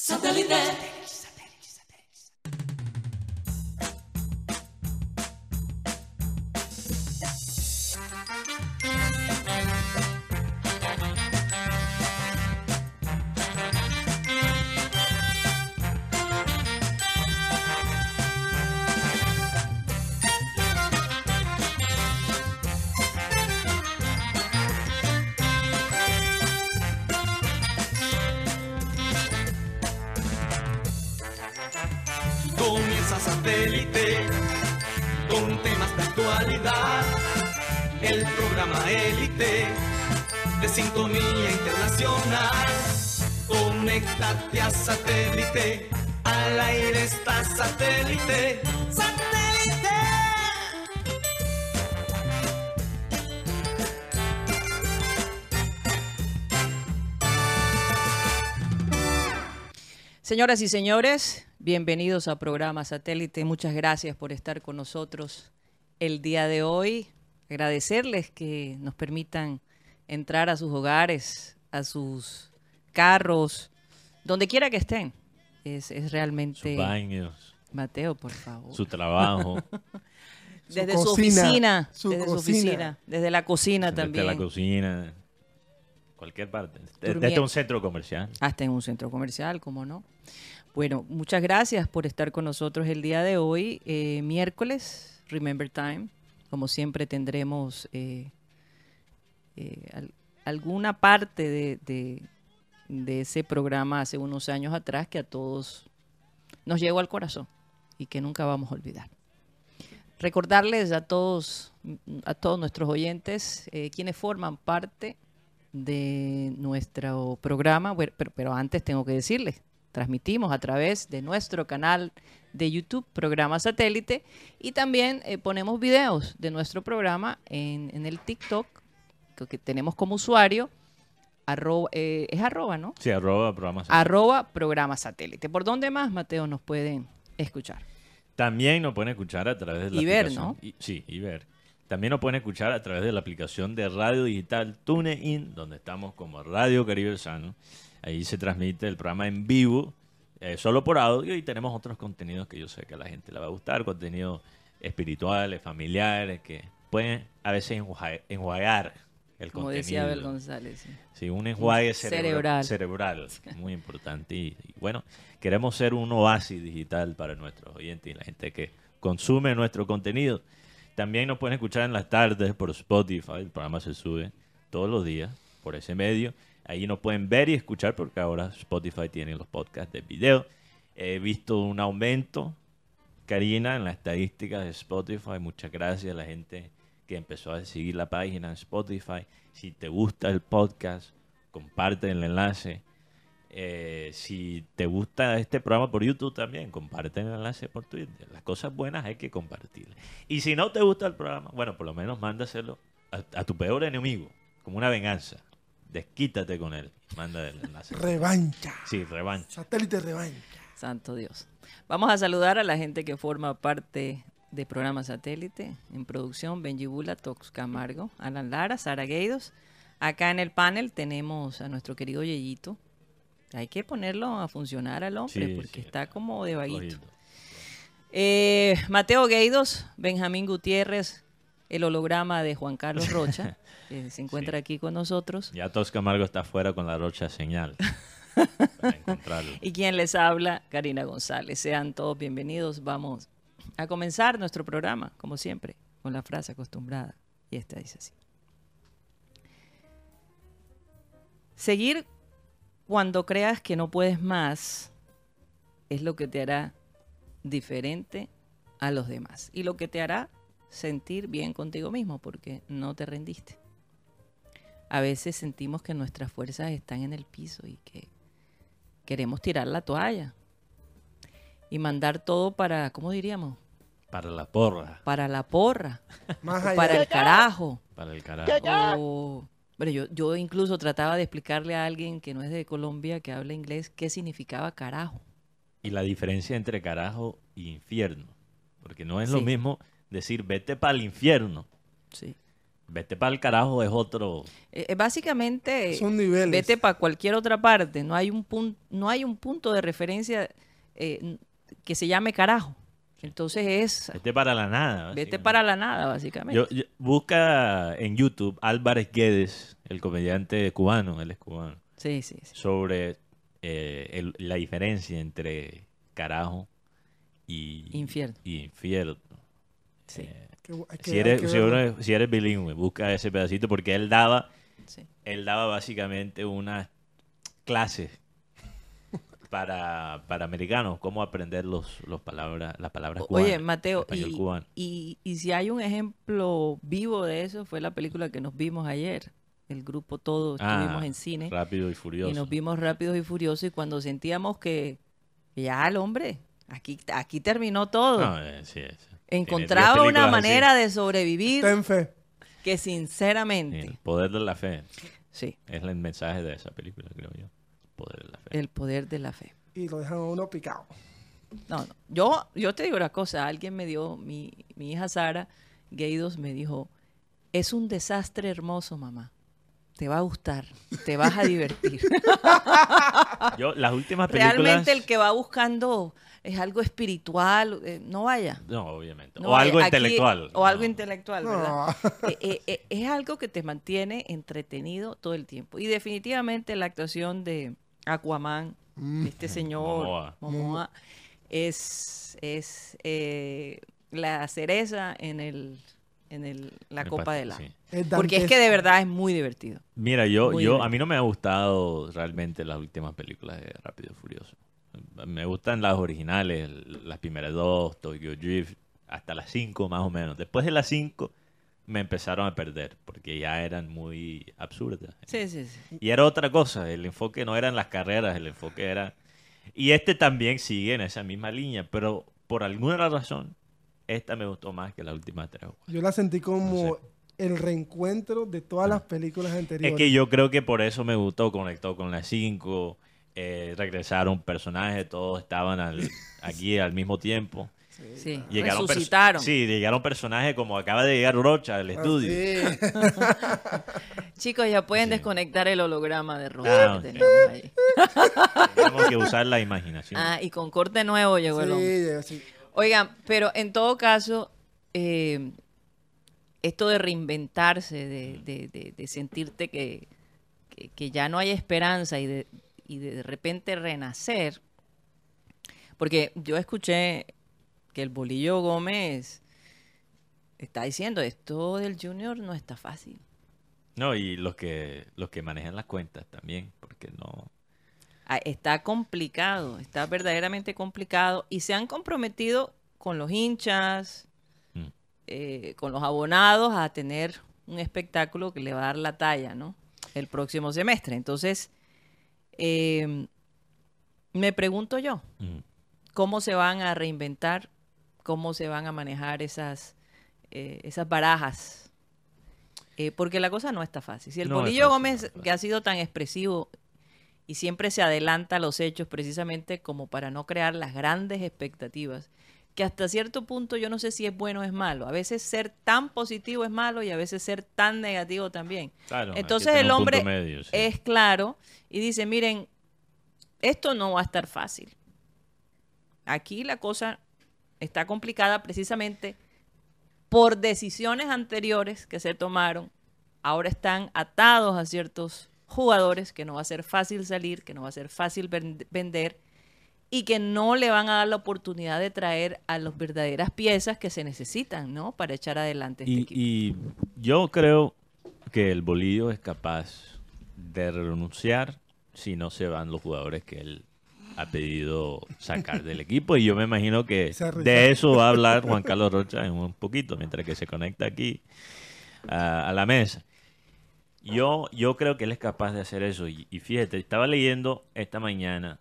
Satellite. El programa élite de sintonía internacional. Conéctate a satélite. Al aire está satélite. ¡Satélite! Señoras y señores, bienvenidos a programa Satélite. Muchas gracias por estar con nosotros el día de hoy. Agradecerles que nos permitan entrar a sus hogares, a sus carros, donde quiera que estén. Es, es realmente... sus baños, Mateo, por favor. su trabajo, desde su su cocina, oficina, su desde su oficina, desde la cocina desde también. la cocina, cualquier parte. Desde Durmiendo. un centro comercial. Hasta en un centro comercial, como no. Bueno, muchas gracias por estar con nosotros el día de hoy, eh, miércoles, Remember Time. Como siempre tendremos eh, eh, al- alguna parte de, de- ese programa hace unos años atrás que a todos nos llegó al corazón y que nunca vamos a olvidar. Recordarles a todos, a todos nuestros oyentes, eh, quienes forman parte de nuestro programa, pero antes tengo que decirles, transmitimos a través de nuestro canal de YouTube, programa satélite, y también eh, ponemos videos de nuestro programa en, en el TikTok, que, tenemos como usuario, arroba, eh, es arroba, ¿no? Sí, arroba programas. Arroba programa satélite. ¿Por dónde más, Mateo, nos pueden escuchar? También nos pueden escuchar a través de la Y ver, aplicación. ¿no? y- sí, y ver. También nos pueden escuchar a través de la aplicación de radio digital TuneIn, donde estamos como Radio Caribe Sano. Ahí se transmite el programa en vivo, eh, solo por audio, y tenemos otros contenidos que yo sé que a la gente le va a gustar, contenidos espirituales, familiares, que pueden a veces enjuagar, enjuagar el Como contenido. decía Abel González. sí. Sí, un enjuague cerebral. Cerebral. cerebral, muy importante. Y, y bueno, queremos ser un oasis digital para nuestros oyentes y la gente que consume nuestro contenido. También nos pueden escuchar en las tardes por Spotify, el programa se sube todos los días por ese medio. Ahí nos pueden ver y escuchar porque ahora Spotify tiene los podcasts de video. He visto un aumento, Karina, en las estadísticas de Spotify. Muchas gracias a la gente que empezó a seguir la página en Spotify. Si te gusta el podcast, comparte el enlace. Eh, si te gusta este programa por YouTube también, comparte el enlace por Twitter. Las cosas buenas hay que compartirlas. Y si no te gusta el programa, bueno, por lo menos mándaselo a, a tu peor enemigo, como una venganza. Desquítate con él. Manda el enlace. Revancha. Sí, revancha. Satélite revancha. Santo Dios. Vamos a saludar a la gente que forma parte de programa satélite en producción, Benji Bula, Tox Camargo, Alan Lara, Sara Gueidos. Acá en el panel tenemos a nuestro querido Yeyito. Hay que ponerlo a funcionar al hombre Sí, porque sí. está como de vaguito. Eh, Mateo Gueidos, Benjamín Gutiérrez, el holograma de Juan Carlos Rocha, que se encuentra Sí. aquí con nosotros. Ya Tos Camargo está afuera con la rocha señal. para encontrarlo. Y quien les habla, Karina González. Sean todos bienvenidos. Vamos a comenzar nuestro programa, como siempre, con la frase acostumbrada. Y esta dice así. Seguir cuando creas que no puedes más es lo que te hará diferente a los demás y lo que te hará sentir bien contigo mismo porque no te rendiste. A veces sentimos que nuestras fuerzas están en el piso y que queremos tirar la toalla y mandar todo para, ¿cómo diríamos? Para la porra, Para la porra, Más o allá. para el carajo. para el carajo. o- Bueno, yo, yo incluso trataba de explicarle a alguien que no es de Colombia, que habla inglés, qué significaba carajo. Y la diferencia entre carajo y infierno. Porque no es lo mismo decir vete para el infierno Sí. Vete para el carajo es otro. Eh, eh, básicamente, Son niveles. vete para cualquier otra parte. No hay un, pun- no hay un punto de referencia eh, que se llame carajo. Entonces es, Vete para la nada. vete para la nada, básicamente. Yo- yo- busca en YouTube Álvarez Guedes, el comediante cubano, él es cubano, Sí, sí, sí. sobre eh, el- la diferencia entre carajo y Infierno. y infierno. Sí, Eh, Que- hay que- si, eres, si, verlo. uno- si eres bilingüe, busca ese pedacito porque él daba, sí. él daba básicamente unas clases para, para americanos, cómo aprender los, los palabras, las palabras cubanas. Oye, Mateo, español y, cubano. y, y si hay un ejemplo vivo de eso, fue la película que nos vimos ayer. El grupo todo Ah, estuvimos en cine Rápido y furioso. y nos vimos rápidos y furiosos y cuando sentíamos que ya el hombre, aquí, aquí terminó todo. No, eh, sí, sí. Encontraba una manera así. de sobrevivir Ten fe. que sinceramente, El poder de la fe. sí, Es el mensaje de esa película, creo yo. El poder de la fe. el poder de la fe. Y lo dejan a uno picado. No, no. Yo, yo te digo una cosa, alguien me dio, mi, mi hija Sara Gaidos me dijo, es un desastre hermoso, mamá. Te va a gustar, te vas a divertir. Yo, las últimas películas... Realmente el que va buscando es algo espiritual, eh, no vaya. No, obviamente. No o algo intelectual. O algo intelectual, ¿verdad? Eh, eh, eh, es algo que te mantiene entretenido todo el tiempo. Y definitivamente la actuación de Aquaman, de este señor Momoa. Momoa, es, es eh, la cereza en el en el, la Me copa parece, de la. sí. Porque es que de verdad es muy divertido. Mira, yo, Muy yo, bien. a mí no me ha gustado realmente las últimas películas de Rápido y Furioso. Me gustan las originales, las primeras dos, Tokyo Drift, hasta las cinco más o menos. Después de las cinco me empezaron a perder porque ya eran muy absurdas. Sí, sí, sí. Y era otra cosa, el enfoque no eran las carreras, el enfoque era... Y este también sigue en esa misma línea, pero por alguna razón, esta me gustó más que las últimas tres. Yo la sentí como No sé. el reencuentro de todas las películas anteriores. Es que yo creo que por eso me gustó, conectó con las 5, regresaron personajes, todos estaban al- aquí al mismo tiempo. sí. Llegaron Resucitaron. Sí, llegaron personajes como acaba de llegar Rocha al Ah, estudio. sí. Chicos, ya pueden Sí. desconectar el holograma de Rosa Ah, que ok. teníamos ahí. Tenemos que usar la imaginación. Ah, y con corte nuevo llegó el hombre. Sí, sí. Oigan, pero en todo caso, eh, esto de reinventarse, de, de- de- de sentirte que, que- ya no hay esperanza y de, y de repente renacer, porque yo escuché que el Bolillo Gómez está diciendo, esto del Junior no está fácil. No, y los que, los que manejan las cuentas también, porque no... Ah, Está complicado, está verdaderamente complicado y se han comprometido con los hinchas, Mm. eh, con los abonados a tener un espectáculo que le va a dar la talla, ¿no? El próximo semestre. Entonces, eh, me pregunto yo, Mm. ¿cómo se van a reinventar? ¿Cómo se van a manejar esas, eh, esas barajas? Eh, porque la cosa no está fácil. Si el No Bolillo fácil, Gómez, no que ha sido tan expresivo y siempre se adelanta a los hechos precisamente como para no crear las grandes expectativas, que hasta cierto punto yo no sé si es bueno o es malo. A veces ser tan positivo es malo y a veces ser tan negativo también. Claro, Entonces el hombre medio, sí. es claro y dice, miren, esto no va a estar fácil. Aquí la cosa está complicada precisamente por decisiones anteriores que se tomaron. Ahora están atados a ciertos jugadores que no va a ser fácil salir, que no va a ser fácil ven- vender y que no le van a dar la oportunidad de traer a las verdaderas piezas que se necesitan, ¿no? Para echar adelante este Y, equipo. y yo creo que el Bolillo es capaz de renunciar si no se van los jugadores que él ha pedido sacar del equipo. Y yo me imagino que de eso va a hablar Juan Carlos Rocha en un poquito, mientras que se conecta aquí a, a la mesa. Yo, yo creo que él es capaz de hacer eso. Y, y fíjate, estaba leyendo esta mañana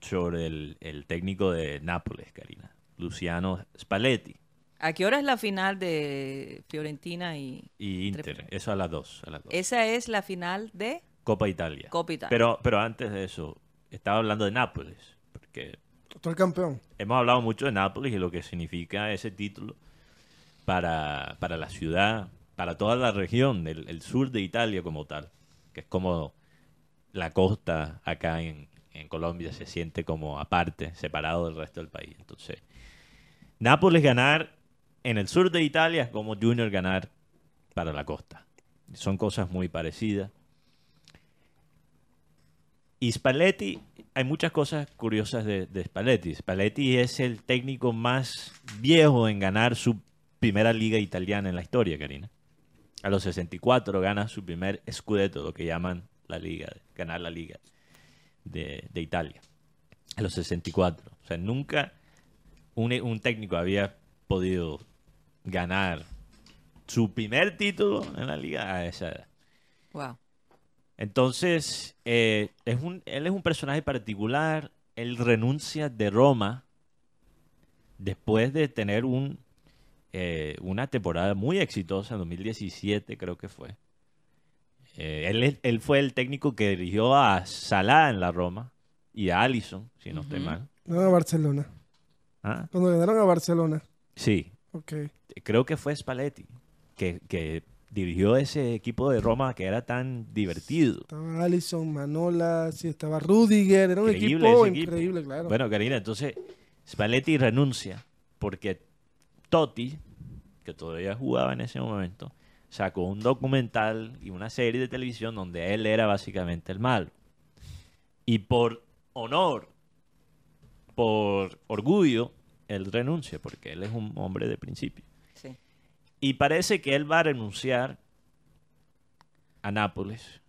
sobre el, el técnico de Nápoles, Karina, Luciano Spalletti. ¿A qué hora es la final de Fiorentina y Y Inter, eso a las dos. A las dos. esa es la final de Copa Italia. Copa Italia? Pero, pero antes de eso, estaba hablando de Nápoles, porque Actual campeón. hemos hablado mucho de Nápoles y lo que significa ese título para, para la ciudad, para toda la región, el, el sur de Italia como tal, que es como la costa acá en, Colombia se siente como aparte, separado del resto del país. Entonces, Nápoles ganar en el sur de Italia es como Junior ganar para la costa. Son cosas muy parecidas. Y Spalletti, hay muchas cosas curiosas de, de Spalletti. Spalletti es el técnico más viejo en ganar su primera liga italiana en la historia, Karina. A los 64 gana su primer scudetto, lo que llaman la liga, ganar la liga de, de Italia. A los 64. O sea, nunca un, un técnico había podido ganar su primer título en la liga a esa edad. Wow. Entonces, eh, es un, él es un personaje particular. Él renuncia de Roma después de tener un, eh, una temporada muy exitosa en 2017, creo que fue. Eh, él, fue el técnico que dirigió a Salah en la Roma y a Allison, si no estoy Ujú. mal. No a Barcelona. ¿Ah? Cuando ganaron a Barcelona. Sí, Ok. creo que fue Spalletti que, que dirigió ese equipo de Roma que era tan divertido. Estaba Allison, Manola, sí, estaba Rudiger. Era un Increíble equipo ese equipo. increíble, claro. Bueno, Karina, entonces Spalletti renuncia porque Totti, que todavía jugaba en ese momento, sacó un documental y una serie de televisión donde él era básicamente el malo. Y por honor, por orgullo, él renuncia porque él es un hombre de principio. Sí. Y parece que él va a renunciar a Nápoles,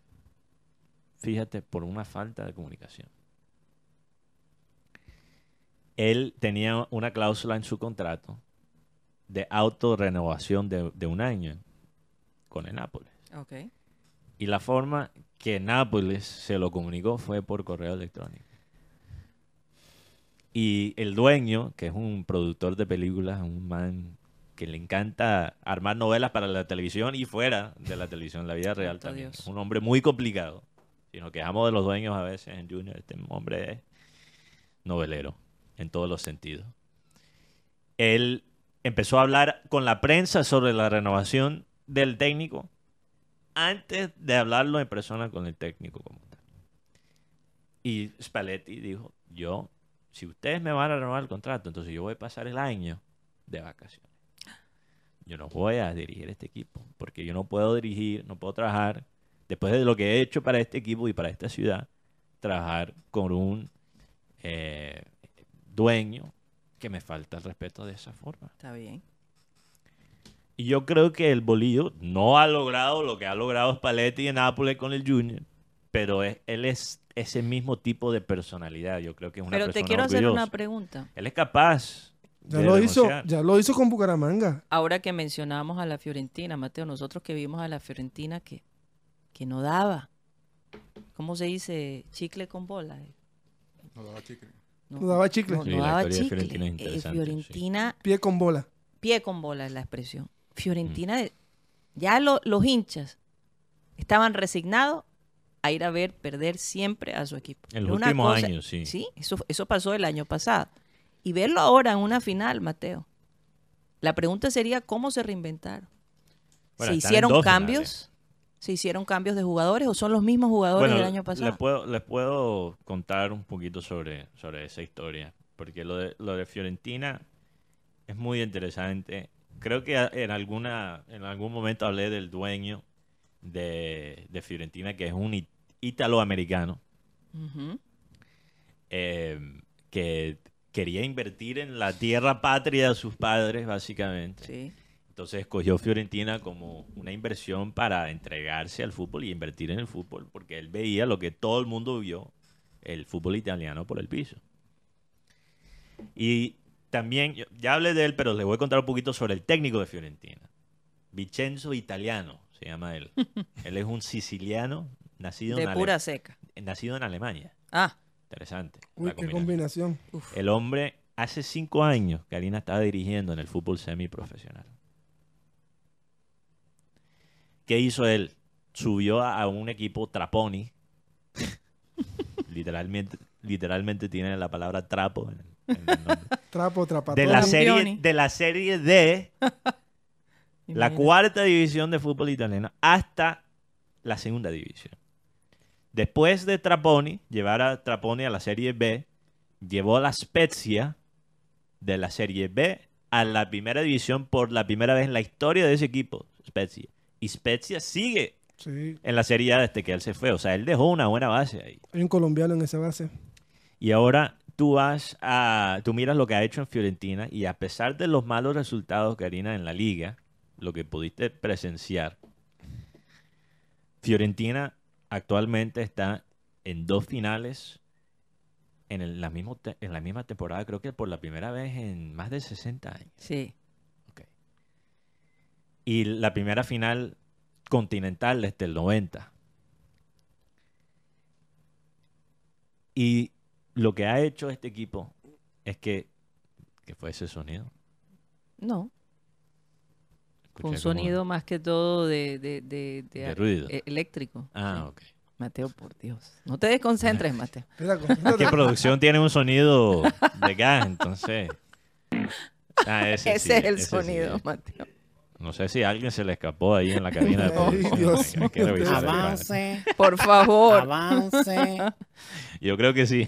fíjate, por una falta de comunicación. Él tenía una cláusula en su contrato de autorrenovación de, de un año con el Nápoles. Ok. Y la forma que Nápoles se lo comunicó fue por correo electrónico. Y el dueño, que es un productor de películas, un man que le encanta armar novelas para la televisión y fuera de la televisión, la vida real también. Dios. Es un hombre muy complicado. Si nos quejamos de los dueños a veces en Junior, este hombre es novelero en todos los sentidos. Él empezó a hablar con la prensa sobre la renovación del técnico antes de hablarlo en persona con el técnico como tal. Y Spalletti dijo, yo, si ustedes me van a renovar el contrato, entonces yo voy a pasar el año de vacaciones. Yo no voy a dirigir este equipo, porque yo no puedo dirigir, no puedo trabajar, después de lo que he hecho para este equipo y para esta ciudad, trabajar con un eh, dueño que me falta el respeto de esa forma. Está bien. Y yo creo que el Bolillo no ha logrado lo que ha logrado Spalletti en Nápoles con el Junior, pero es- él es ese mismo tipo de personalidad. Yo creo que es una Pero te quiero hacer una pregunta. Él es capaz. ya lo hizo, ya lo hizo con Bucaramanga. Ahora que mencionamos a la Fiorentina, Mateo, nosotros que vimos a la Fiorentina que, que no daba. ¿Cómo se dice? Chicle con bola. eh. No daba chicle. No daba chicle. No, Sí, no la daba chicle. Fiorentina es Eh, Fiorentina, Pie con bola. pie con bola es la expresión. Fiorentina, de- ya lo- los hinchas estaban resignados a ir a ver perder siempre a su equipo. En los Una últimos cosa- años, sí. Sí, eso, eso pasó el año pasado. Y verlo ahora en una final, Mateo. La pregunta sería cómo se reinventaron. Bueno, ¿Se hicieron cambios? finales. ¿Se hicieron cambios de jugadores o son los mismos jugadores Bueno, del año pasado? Les puedo, les puedo contar un poquito sobre, sobre esa historia, porque lo de, lo de Fiorentina es muy interesante. Creo que en, alguna, en algún momento hablé del dueño de, de Fiorentina, que es un Ujú. eh, que quería invertir en la tierra patria de sus padres, básicamente. Sí. Entonces escogió Fiorentina como una inversión para entregarse al fútbol y invertir en el fútbol, porque él veía lo que todo el mundo vio, el fútbol italiano por el piso. Y también, ya hablé de él, pero le voy a contar un poquito sobre el técnico de Fiorentina. Vincenzo Italiano se llama él. él es un siciliano nacido, De en, Ale- pura seca. nacido en Alemania. Ah, Interesante. Uy, qué combinación. combinación. uf. El hombre hace cinco años, Karina estaba dirigiendo en el fútbol semiprofesional. ¿Qué hizo él? Subió a, a un equipo Traponi. literalmente, literalmente tiene la palabra trapo en, en el nombre. Trapo, trapatón. De la serie, de la serie D, la cuarta división de fútbol italiano hasta la segunda división. Después de Traponi, llevar a Traponi a la Serie B, llevó a la Spezia de la Serie B a la primera división por la primera vez en la historia de ese equipo, Spezia. Y Spezia sigue Sí. en la Serie A desde que él se fue. O sea, él dejó una buena base ahí. Hay un colombiano en esa base. Y ahora tú vas a, tú miras lo que ha hecho en Fiorentina y a pesar de los malos resultados, Karina, en la liga, lo que pudiste presenciar, Fiorentina actualmente está en dos finales en, el- la, mismo te- en la misma temporada, creo que por la primera vez en más de 60 años. Sí. Y la primera final continental desde el 90. Y lo que ha hecho este equipo es que... ¿Qué fue ese sonido? No. Fue un Escuché como- sonido más que todo de, de, de, de- De ruido. e- eléctrico. Ah, Sí. ok. Mateo, por Dios. No te desconcentres, Mateo. Que producción tiene un sonido de gas, entonces... Ah, ese, Ese sí, es el ese sí. sonido, Mateo. No sé si a alguien se le escapó ahí en la cabina de producción. Dios Hay que revisar el bar. Avance, Por favor. avance. Yo creo que sí.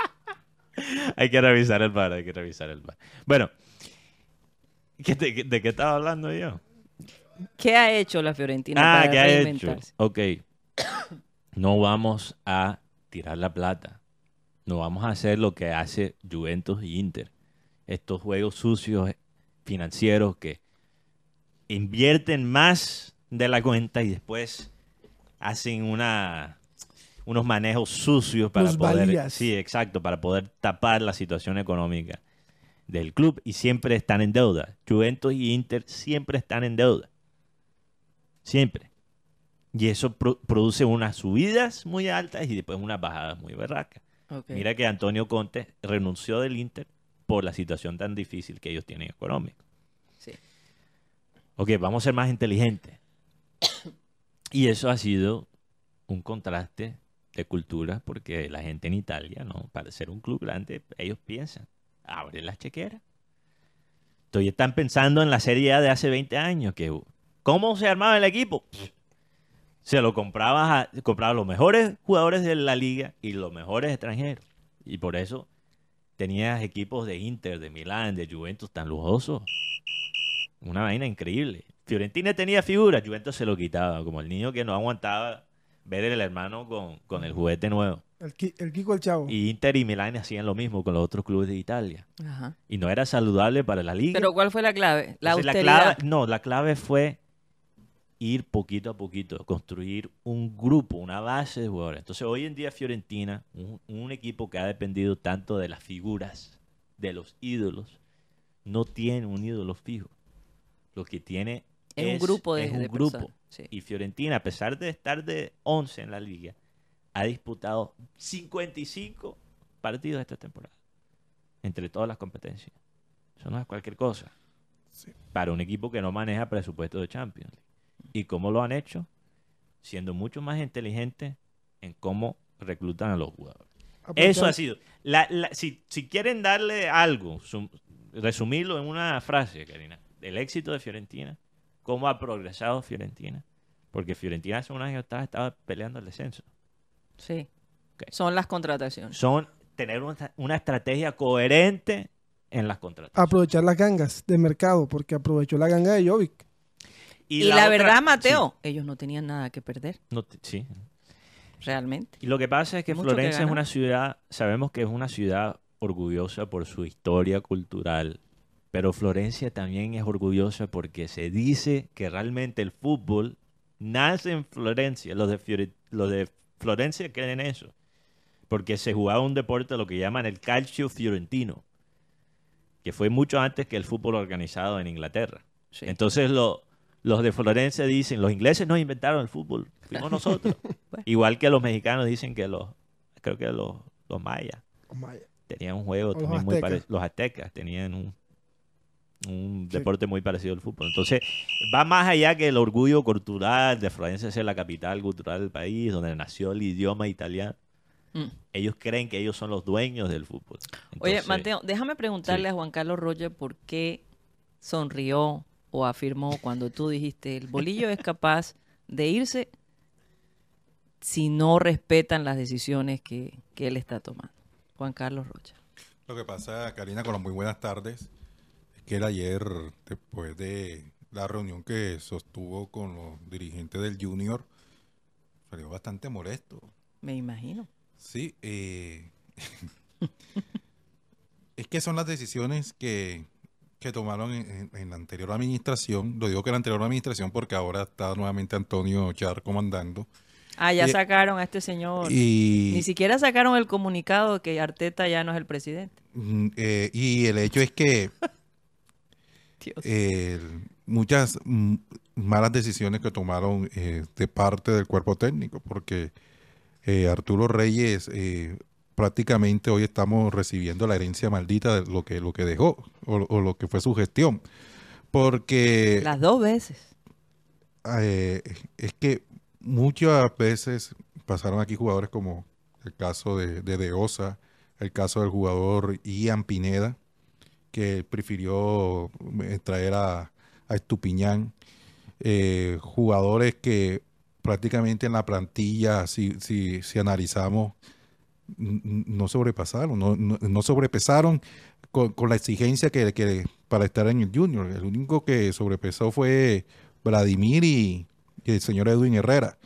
hay que revisar el bar, hay que revisar el bar. Bueno, ¿qué te- ¿de qué estaba hablando yo? ¿Qué ha hecho la Fiorentina Ah, para ¿qué ha hecho? Ok. No vamos a tirar la plata. No vamos a hacer lo que hace Juventus y Inter. Estos juegos sucios financieros que invierten más de la cuenta y después hacen una unos manejos sucios para poder sí exacto para poder tapar la situación económica del club y siempre están en deuda. Juventus y Inter siempre están en deuda. Siempre. Y eso pro- produce unas subidas muy altas y después unas bajadas muy berracas. Mira que Antonio Conte renunció del Inter por la situación tan difícil que ellos tienen económica. Ok, vamos a ser más inteligentes. Y eso ha sido un contraste de cultura porque la gente en Italia, ¿no? Para ser un club grande, ellos piensan, abre las chequeras. Entonces están pensando en la Serie A de hace 20 años, que ¿cómo se armaba el equipo? Se lo comprabas a, compraba los mejores jugadores de la liga y los mejores extranjeros. Y por eso tenías equipos de Inter, de Milán, de Juventus tan lujosos. Una vaina increíble. Fiorentina tenía figuras, Juventus se lo quitaba, como el niño que no aguantaba ver el hermano con, con el juguete nuevo. El, el Kiko el Chavo. Y Inter y Milán hacían lo mismo con los otros clubes de Italia. Ajá. Y no era saludable para la liga. Pero ¿cuál fue la clave? La Entonces, austeridad. clave- no, la clave fue ir poquito a poquito, construir un grupo, una base de jugadores. Entonces, hoy en día Fiorentina, un, un equipo que ha dependido tanto de las figuras, de los ídolos, no tiene un ídolo fijo. Lo que tiene Es un grupo de- es un de grupo. personas, sí. Y Fiorentina, a pesar de estar de 11 en la liga, ha disputado 55 partidos esta temporada. Entre todas las competencias. Eso no es cualquier cosa. Sí. Para un equipo que no maneja presupuesto de Champions. League. ¿Y cómo lo han hecho? Siendo mucho más inteligentes en cómo reclutan a los jugadores. Eso ha sido. La- la- si, si quieren darle algo, sum- resumirlo en una frase, Karina, el éxito de Fiorentina, cómo ha progresado Fiorentina, porque Fiorentina hace un año estaba, estaba peleando el descenso. Sí. Son las contrataciones. Son tener una, una estrategia coherente en las contrataciones. Aprovechar las gangas de mercado, porque aprovechó la ganga de Jovic. Y, la, otra- verdad, Mateo, ellos no tenían nada que perder, sí, no te- sí. realmente. Y lo que pasa es que Mucho que Florencia es una ciudad, sabemos que es una ciudad orgullosa por su historia cultural, pero Florencia también es orgullosa porque se dice que realmente el fútbol nace en Florencia. Los de, Fiore- los de Florencia creen eso, porque se jugaba un deporte lo que llaman el calcio fiorentino, que fue mucho antes que el fútbol organizado en Inglaterra. Sí. Entonces lo- los de Florencia dicen, los ingleses no inventaron el fútbol, fuimos nosotros. Bueno. Igual que los mexicanos dicen que los, creo que los, los mayas Oh, Maya. tenían un juego O los también muy parecido. Los aztecas tenían un, un Sí. deporte muy parecido al fútbol. Entonces, va más allá que el orgullo cultural de Florencia ser la capital cultural del país, donde nació el idioma italiano. Mm. Ellos creen que ellos son los dueños del fútbol. Oye, Mateo, déjame preguntarle sí. a Juan Carlos Roger por qué sonrió o afirmó cuando tú dijiste el bolillo es capaz de irse si no respetan las decisiones que, que él está tomando? Juan Carlos Rocha. Lo que pasa, Karina, con las muy buenas tardes, él ayer, después de la reunión que sostuvo con los dirigentes del Junior, salió bastante molesto. Me imagino. Sí, eh, es que son las decisiones que, que tomaron en, en la anterior administración. Lo digo que la anterior administración porque ahora está nuevamente Antonio Char comandando. Ah, ya Y- sacaron a este señor. Y, Ni siquiera sacaron el comunicado de que Arteta ya no es el presidente. mm, eh, y el hecho es que. eh, muchas malas decisiones que tomaron eh, de parte del cuerpo técnico, porque eh, Arturo Reyes eh, prácticamente hoy estamos recibiendo la herencia maldita de lo que, lo que dejó o, o lo que fue su gestión. Porque Las dos veces. eh, es que muchas veces pasaron aquí jugadores como el caso de, de De Osa, el caso del jugador Ian Pineda, que prefirió eh, traer a, Estupiñán, eh, jugadores que prácticamente en la plantilla, si, si, si analizamos, no sobrepasaron, no, no, no sobrepesaron con, con la exigencia que, que para estar en el Junior. El único que sobrepesó fue Vladimir y, el señor Edwin Herrera.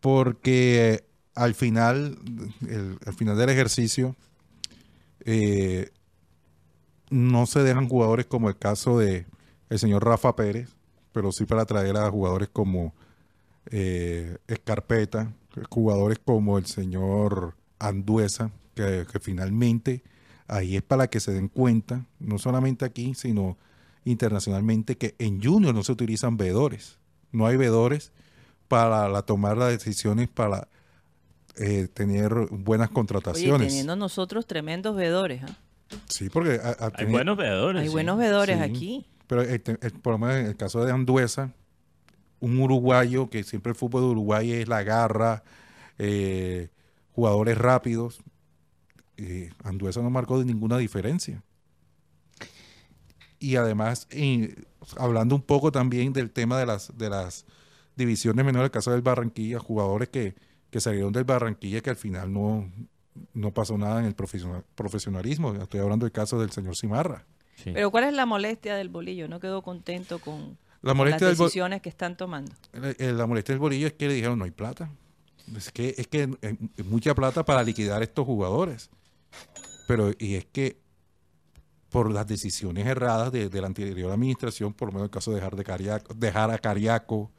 Porque al final, al final del ejercicio, eh, no se dejan jugadores como el caso de el señor Rafa Pérez, pero sí para traer a jugadores como eh, Escarpeta, jugadores como el señor Anduesa, que, que finalmente ahí es para que se den cuenta, no solamente aquí, sino internacionalmente, que en Junior no se utilizan veedores. No hay veedores para la, tomar las decisiones, para eh, tener buenas Oye, contrataciones. teniendo nosotros tremendos vedores. ¿ah? Sí, porque a- a Hay buenos veedores. Hay sí. buenos vedores Sí. aquí. Pero el te- el- por lo menos en el caso de Anduesa, un uruguayo, que siempre el fútbol de Uruguay es la garra, eh, jugadores rápidos. eh, Anduesa no marcó de ninguna diferencia. Y además, eh, hablando un poco también del tema de las, de las divisiones menores, el caso del Barranquilla, jugadores que, que salieron del Barranquilla que al final no, no pasó nada en el profesional- profesionalismo. Estoy hablando del caso del señor Cimarra. Sí. Pero ¿cuál es la molestia del bolillo? No quedó contento con La con molestia las decisiones que están tomando. Eh, eh, La molestia del bolillo es que le dijeron no hay plata. Es que es que eh, mucha plata para liquidar a estos jugadores. Pero y es que por las decisiones erradas de, de la anterior administración, por lo menos el caso de dejar de Cariaco, dejar a Cariaco,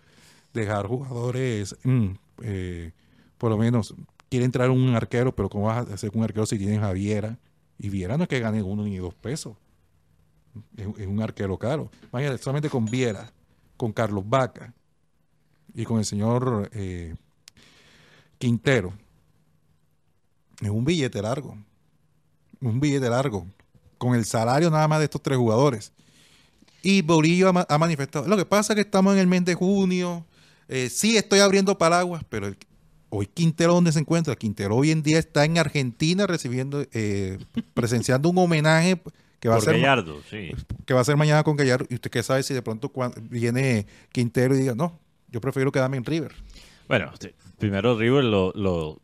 dejar jugadores, mm, eh, por lo menos quiere entrar un arquero, pero ¿cómo vas a hacer un arquero si tienes a Viera? Y Viera no es que gane uno ni dos pesos. Es, un arquero caro. Imagínate, solamente con Viera, con Carlos Vaca y con el señor eh, Quintero. Es un billete largo. Un billete largo. Con el salario nada más de estos tres jugadores. Y Bolillo ha, ma- ha manifestado. Lo que pasa es que estamos en el mes de junio. eh, sí, estoy abriendo paraguas, pero hoy Quintero, ¿dónde se encuentra? Quintero hoy en día está en Argentina recibiendo, eh, presenciando un homenaje que va, a ser, ma- Gallardo, sí. que va a ser mañana con Gallardo. ¿Y usted qué sabe si de pronto viene Quintero y diga, no, yo prefiero quedarme en River? Bueno, primero River lo, lo,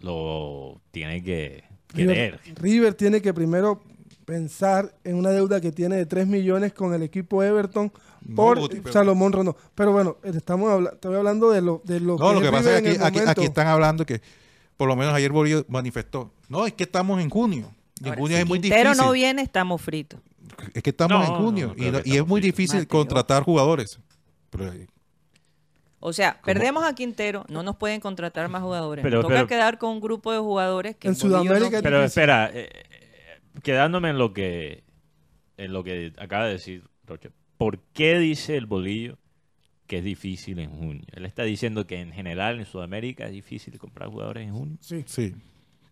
lo tiene que River, querer. River tiene que primero pensar en una deuda que tiene de 3 millones con el equipo Everton por pero- Salomón Rondón. Pero bueno, estamos habla- estoy hablando de lo, de lo No, lo que pasa es que aquí, aquí, están hablando que, por lo menos ayer Bolillo manifestó, no, es que estamos en junio. Y en junio si es muy Quintero difícil. no viene, estamos fritos. Es que estamos No, en junio no, y, que es muy fritos. difícil Mateo. contratar jugadores. Pero, eh, O sea, perdemos a Quintero, no nos pueden contratar más jugadores. Pero- Nos toca pero- quedar con un grupo de jugadores que En no- Sudamérica- Pero espera, eh, eh, quedándome en lo que en lo que acaba de decir Roche, ¿por qué dice el bolillo que es difícil en junio? Él está diciendo que en general en Sudamérica es difícil comprar jugadores en junio, Sí, sí.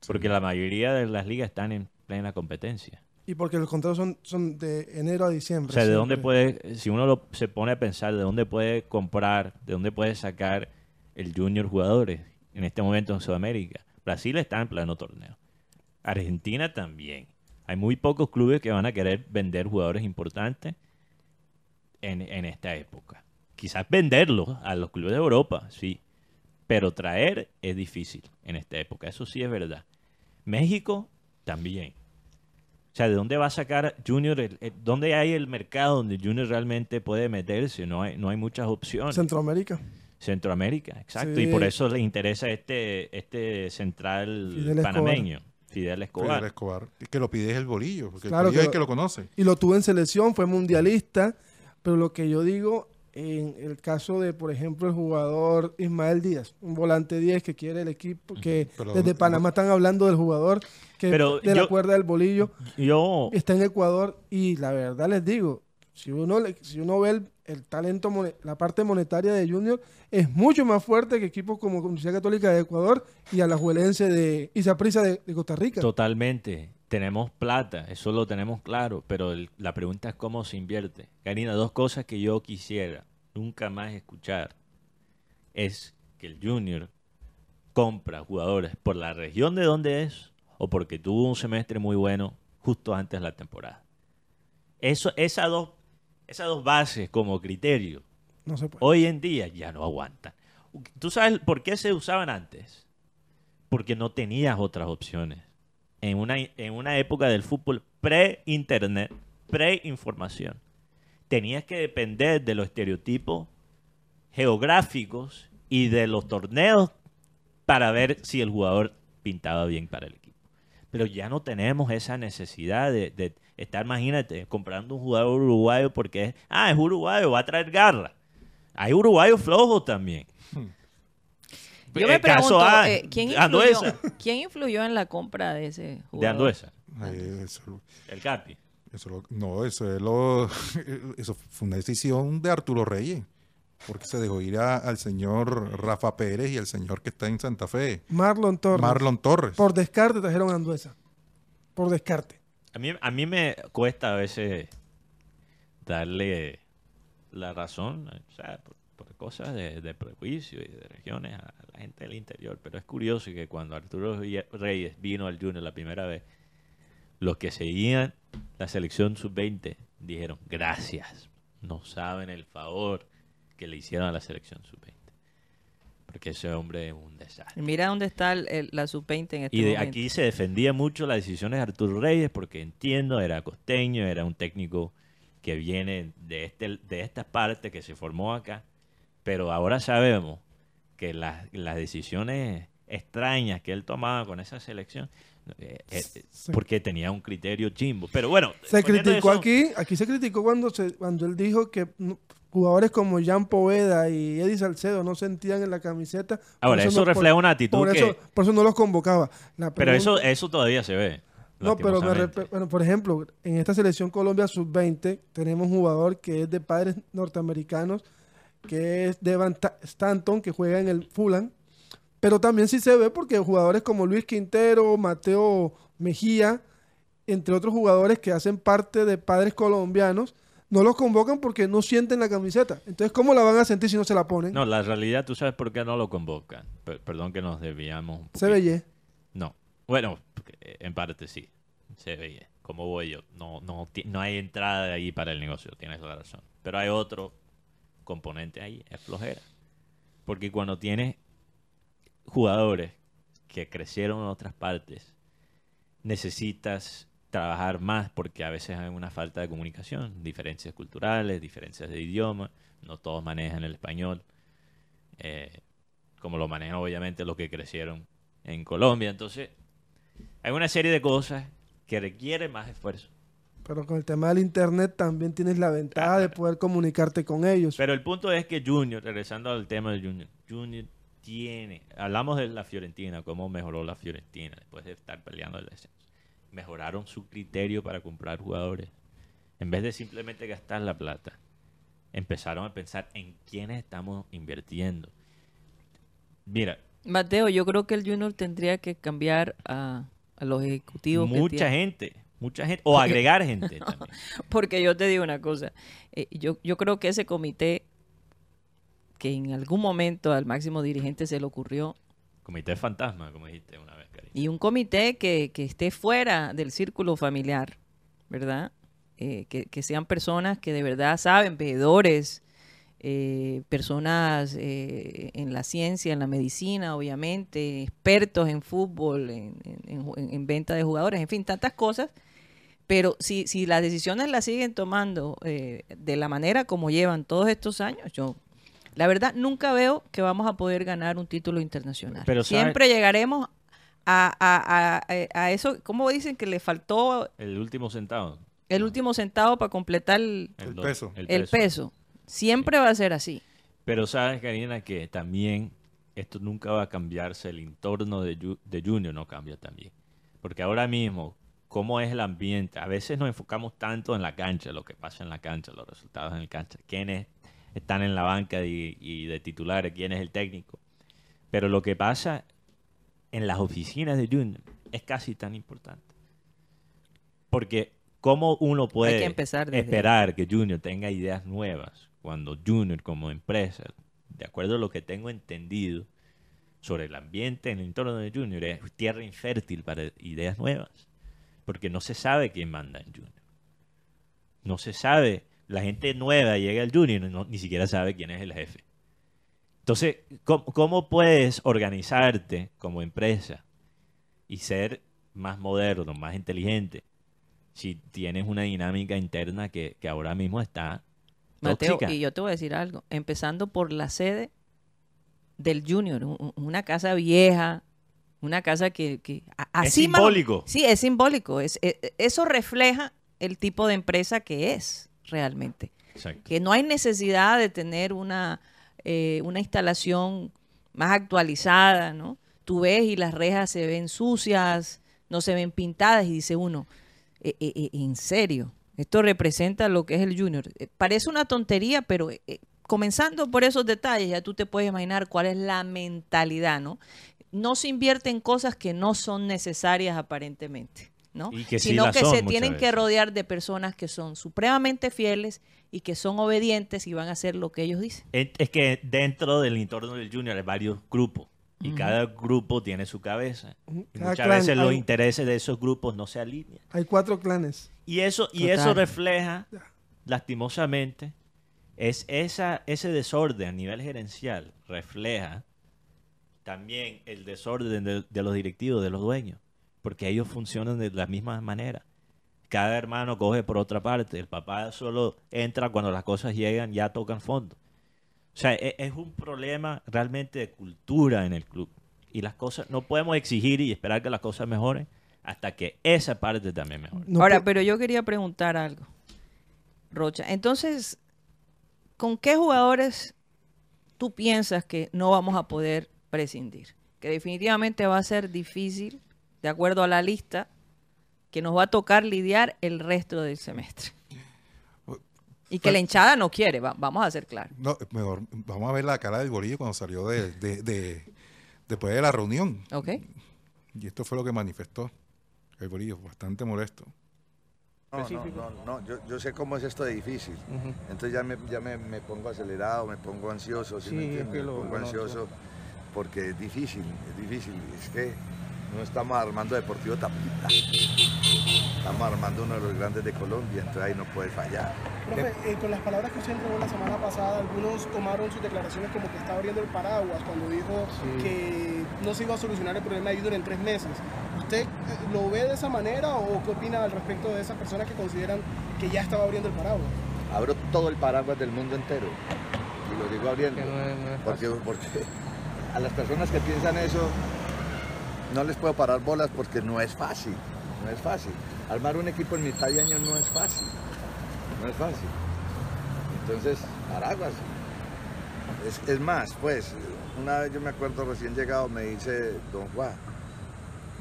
porque la mayoría de las ligas están en plena competencia. y porque los contratos son, son de enero a O diciembre. sea, ¿de dónde puede, si uno lo- se pone a pensar, de dónde puede comprar, de dónde puede sacar el junior jugadores en este momento en Sudamérica? Brasil está en pleno torneo. Argentina también. Hay muy pocos clubes que van a querer vender jugadores importantes en, en esta época. Quizás venderlo a los clubes de Europa, sí, pero traer es difícil en esta época, eso sí es verdad. México también. O sea, ¿de dónde va a sacar Junior? el- el- ¿Dónde hay el mercado donde Junior realmente puede meterse? No hay, no hay muchas opciones. Centroamérica. Centroamérica, exacto. Sí. Y por eso le interesa este, este central Fidel Escobar. panameño, Fidel Escobar. Fidel Escobar. Y que lo pide es el bolillo, porque Claro el bolillo que es el lo- que lo conoce. Y lo tuvo en selección, fue mundialista. Pero lo que yo digo, en el caso de, por ejemplo, el jugador Ismael Díaz, un volante 10 que quiere el equipo, que Pero- desde Panamá están hablando del jugador que Pero de yo- la cuerda del bolillo. Yo, está en Ecuador y la verdad les digo, si uno le- si uno ve el, el talento, la parte monetaria de Junior, es mucho más fuerte que equipos como Universidad Católica de Ecuador y Alajuelense de Isaprisa de, de Costa Rica. Totalmente. Tenemos plata, eso lo tenemos claro, pero el- la pregunta es cómo se invierte. Karina, dos cosas que yo quisiera nunca más escuchar es que el Junior compra jugadores por la región de donde es o porque tuvo un semestre muy bueno justo antes de la temporada. Eso, esas dos, esas dos bases como criterio No se puede. hoy en día ya no aguantan. ¿Tú sabes por qué se usaban antes? Porque no tenías otras opciones. En una, en una época del fútbol pre-internet, pre-información, tenías que depender de los estereotipos geográficos y de los torneos para ver si el jugador pintaba bien para el equipo. Pero ya no tenemos esa necesidad de, estar, imagínate, comprando un jugador uruguayo porque es, ah, es uruguayo, va a traer garra. Hay uruguayos flojos también. Yo me pregunto, A, eh, ¿quién, influyó, ¿quién influyó en la compra de ese jugador? De Anduesa, Eh, eso- el Capi. Eso lo- no, eso, es lo, eso fue una decisión de Arturo Reyes, porque se dejó ir a- al señor Rafa Pérez y al señor que está en Santa Fe, Marlon Torres. Marlon Torres. Por descarte trajeron a Anduesa. Por descarte. A mí, a mí me cuesta a veces darle la razón, o sea, por, por cosas de, de prejuicio y de regiones a la gente del interior. Pero es curioso que cuando Arturo Reyes vino al Junior la primera vez, los que seguían la selección sub-20 dijeron, gracias, no saben el favor que le hicieron a la selección sub-20. Porque ese hombre es un desastre. Mira dónde está el- el- la sub-20 en este Y de momento. aquí se defendía mucho las decisiones de Arturo Reyes porque entiendo, era costeño, era un técnico que viene de, este, de esta parte que se formó acá. Pero ahora sabemos que las, las decisiones extrañas que él tomaba con esa selección, eh, eh, Sí. porque tenía un criterio chimbo. Pero bueno, Se criticó eso- aquí, aquí se criticó cuando se, cuando él dijo que mm, jugadores como Jean Poveda y Eddie Salcedo no sentían en la camiseta. Ahora, eso no- por- refleja una actitud por que... eso, por eso no los convocaba. La pero eso, pregunta- eso todavía se ve. No, pero me bueno, por ejemplo, en esta selección Colombia sub-20 tenemos un jugador que es de padres norteamericanos, que es Devan Ta- Stanton, que juega en el Fulham. Pero también sí se ve porque jugadores como Luis Quintero, Mateo Mejía, entre otros jugadores que hacen parte de padres colombianos, no los convocan porque no sienten la camiseta. Entonces, ¿cómo la van a sentir si no se la ponen? No, la realidad, tú sabes por qué no lo convocan. Per- perdón que nos desviamos un se poquito. ve No. Bueno, eh, en parte sí. Se veía. Como voy yo. No, no, no hay entrada ahí para el negocio. Tienes la razón. Pero hay otro componente ahí. Es flojera. Porque cuando tienes jugadores que crecieron en otras partes, necesitas trabajar más porque a veces hay una falta de comunicación, diferencias culturales, diferencias de idioma, no todos manejan el español, eh, como lo manejan obviamente los que crecieron en Colombia. Entonces, hay una serie de cosas que requieren más esfuerzo. Pero con el tema del internet también tienes la ventaja de poder comunicarte con ellos. Pero el punto es que Junior, regresando al tema de Junior, Junior tiene, hablamos de la Fiorentina, cómo mejoró la Fiorentina después de estar peleando el descenso. Mejoraron su criterio para comprar jugadores. En vez de simplemente gastar la plata, empezaron a pensar en quiénes estamos invirtiendo. Mira, Mateo, yo creo que el Junior tendría que cambiar a, a los ejecutivos. que mucha tiene. gente, mucha gente, o agregar gente también. Porque yo te digo una cosa, eh, yo, yo creo que ese comité, que en algún momento al máximo dirigente se le ocurrió, Comité fantasma, como dijiste una vez, Cari. y un comité que, que esté fuera del círculo familiar, ¿verdad? eh, que, que sean personas que de verdad saben, veedores, eh, personas eh, en la ciencia, en la medicina, obviamente, expertos en fútbol, en, en- en- en venta de jugadores, en fin, tantas cosas. Pero si, si las decisiones las siguen tomando eh, de la manera como llevan todos estos años, yo, la verdad, nunca veo que vamos a poder ganar un título internacional. Pero, ¿sabe? Siempre llegaremos a, a- a- a eso, ¿cómo dicen que le faltó El último centavo. el último centavo para completar el, peso. el peso? Siempre va a ser así. Pero sabes, Karina, que también esto nunca va a cambiarse, el entorno de, de Junior no cambia también. Porque ahora mismo, ¿cómo es el ambiente? A veces nos enfocamos tanto en la cancha, lo que pasa en la cancha, los resultados en la cancha, quiénes están en la banca y, y de titulares, quién es el técnico. Pero lo que pasa en las oficinas de Junior es casi tan importante. Porque ¿cómo uno puede que empezar desde- esperar que Junior tenga ideas nuevas cuando Junior como empresa, de acuerdo a lo que tengo entendido sobre el ambiente en el entorno de Junior, es tierra infértil para ideas nuevas? Porque no se sabe quién manda en Junior. No se sabe. La gente nueva llega al Junior y no- ni siquiera sabe quién es el jefe. Entonces, ¿cómo, cómo puedes organizarte como empresa y ser más moderno, más inteligente, si tienes una dinámica interna que, que ahora mismo está Mateo, tóxica? y yo te voy a decir algo, empezando por la sede del Junior, un- un- una casa vieja, una casa que, que Es así más- simbólico. sí, es simbólico, es, e- e- eso refleja el tipo de empresa que es realmente. Exacto. que no hay necesidad de tener una, eh, una instalación más actualizada, ¿no? Tú ves y las rejas se ven sucias, no se ven pintadas y dice uno, "Eh, eh, eh, en serio, esto representa lo que es el junior. Eh, parece una tontería, pero eh, comenzando por esos detalles, ya tú te puedes imaginar cuál es la mentalidad, ¿no? No se invierte en cosas que no son necesarias aparentemente. ¿no? Y que sí sino que son se tienen que rodear de personas que son supremamente fieles y que son obedientes y van a hacer lo que ellos dicen. Es es que dentro del entorno del Junior hay varios grupos y cada grupo tiene su cabeza. Muchas clan veces los hay- intereses de esos grupos no se alinean. Hay cuatro clanes. Y eso, y Total. eso refleja, lastimosamente, es esa, ese desorden a nivel gerencial, refleja también el desorden de, de los directivos, de los dueños, porque ellos funcionan de la misma manera. Cada hermano coge por otra parte, el papá solo entra cuando las cosas llegan, ya tocan fondo. O sea, e- es, un problema realmente de cultura en el club. Y las cosas, no podemos exigir y esperar que las cosas mejoren hasta que esa parte también mejore. No Ahora, pero yo quería preguntar algo. Rocha, entonces, ¿con qué jugadores tú piensas que no vamos a poder prescindir? Que definitivamente va a ser difícil, de acuerdo a la lista, que nos va a tocar lidiar el resto del semestre. Y que la hinchada no quiere, va- vamos a ser claros. No, mejor vamos a ver la cara del Gorillo cuando salió de, de- de- después de la reunión. ¿Ok? Y esto fue lo que manifestó el Gorillo, bastante molesto. No, no, no, no, yo, yo sé cómo es esto de difícil. Entonces ya me, ya me, me pongo acelerado, me pongo ansioso, ¿sí, me Sí, entiendes? me pongo ansioso porque es difícil, es difícil. Es que no estamos armando Deportivo Tapita, estamos armando uno de los grandes de Colombia, entonces ahí no puede fallar. Profe, eh, con las palabras que usted entregó la semana pasada, algunos tomaron sus declaraciones como que estaba abriendo el paraguas cuando dijo que no se iba a solucionar el problema de Junior en tres meses. ¿Usted eh, lo ve de esa manera o qué opina al respecto de esas personas que consideran que ya estaba abriendo el paraguas? Abro todo el paraguas del mundo entero y lo digo abriendo. Que no es- no es Porque, porque a las personas que piensan eso no les puedo parar bolas porque no es fácil, no es fácil. Armar un equipo en mitad de año no es fácil, no es fácil. Entonces, paraguas. Es, es más, pues, una vez yo me acuerdo recién llegado, me dice Don Juan,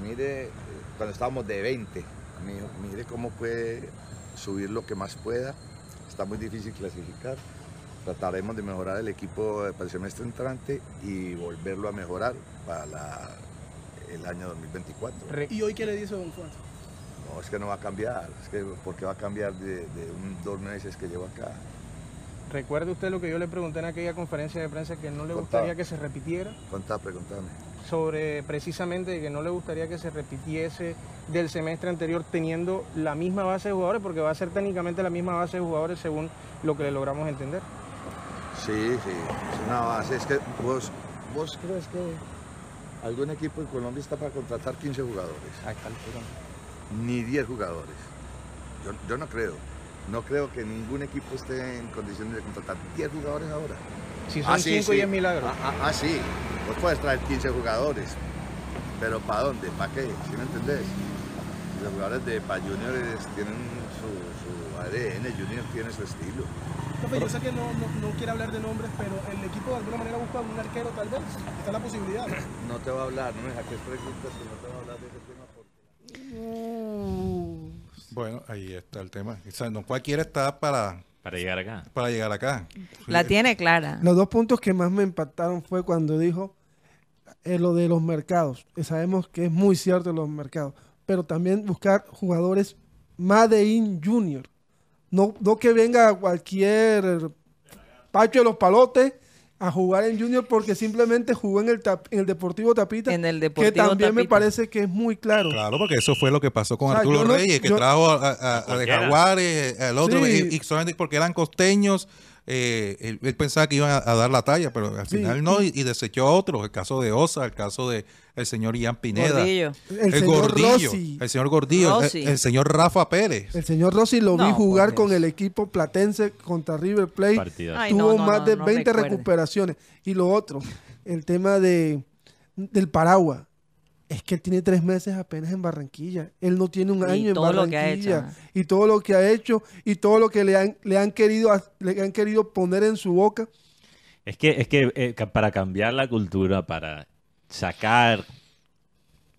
mire, cuando estábamos de 20, me dijo, mire cómo puede subir lo que más pueda, está muy difícil clasificar trataremos de mejorar el equipo para el semestre entrante y volverlo a mejorar para la- el año 2024. ¿Y hoy qué le dice Don Juan? No, es que no va a cambiar, es que porque va a cambiar de, de un, dos meses que llevo acá. ¿Recuerda usted lo que yo le pregunté en aquella conferencia de prensa que no le Contá. gustaría que se repitiera? Contá, preguntame. Sobre precisamente que no le gustaría que se repitiese del semestre anterior teniendo la misma base de jugadores? Porque va a ser técnicamente la misma base de jugadores según lo que le logramos entender. Sí, sí, es una base. Es que vos, vos crees que algún equipo en Colombia está para contratar 15 jugadores, A esta altura. ni 10 jugadores. Yo, yo no creo. No creo que ningún equipo esté en condiciones de contratar 10 jugadores ahora. Si son Ah, sí, 5 sí. y es milagro. Ah, ah, ah, sí. Vos puedes traer 15 jugadores. Pero ¿para dónde? ¿Para qué? ¿Sí me entendés? Los jugadores de Pa Juniors tienen su, su ADN, Junior tiene su estilo. Profe, yo sé que no, no, no quiere hablar de nombres, pero el equipo de alguna manera busca un arquero tal vez. Está la posibilidad. No te va a hablar, no me saques preguntas que no te va a hablar de ese tema porque... Bueno, ahí está el tema. O sea, no cualquiera está para, Para llegar acá. para llegar acá. La tiene clara. Los dos puntos que más me impactaron fue cuando dijo eh, lo de los mercados. Eh, sabemos que es muy cierto los mercados, pero también buscar jugadores Made in Junior. No, no que venga cualquier Pacho de los Palotes a jugar en Junior porque simplemente jugó en el, Tap- en el Deportivo Tapita, En el que Deportivo también me parece que es muy claro. Claro, porque eso fue lo que pasó con O sea, Arturo no- Reyes, que yo- trajo a, a- a- a de. Jaguares, al otro, Sí. y, y solamente porque eran costeños, eh, él, él pensaba que iban a, a dar la talla, pero al Sí. final no, y, y desechó a otros, el caso de Osa, el caso de el señor Ian Pineda, Gordillo. El, señor Gordillo, Rossi, el señor Gordillo, el- señor Rafa Pérez. el señor Rossi lo vi jugar Dios. con el equipo platense contra River Plate. Ay, tuvo no, no, más no, de no 20 recuerde. recuperaciones. Y lo otro, el tema de del paraguas. Es que él tiene tres meses apenas en Barranquilla. Él no tiene un Y año en todo lo que ha Barranquilla. hecho. Y todo lo que ha hecho y todo lo que le han, le han querido le han querido poner en su boca. Es que, es que eh, para cambiar la cultura, para sacar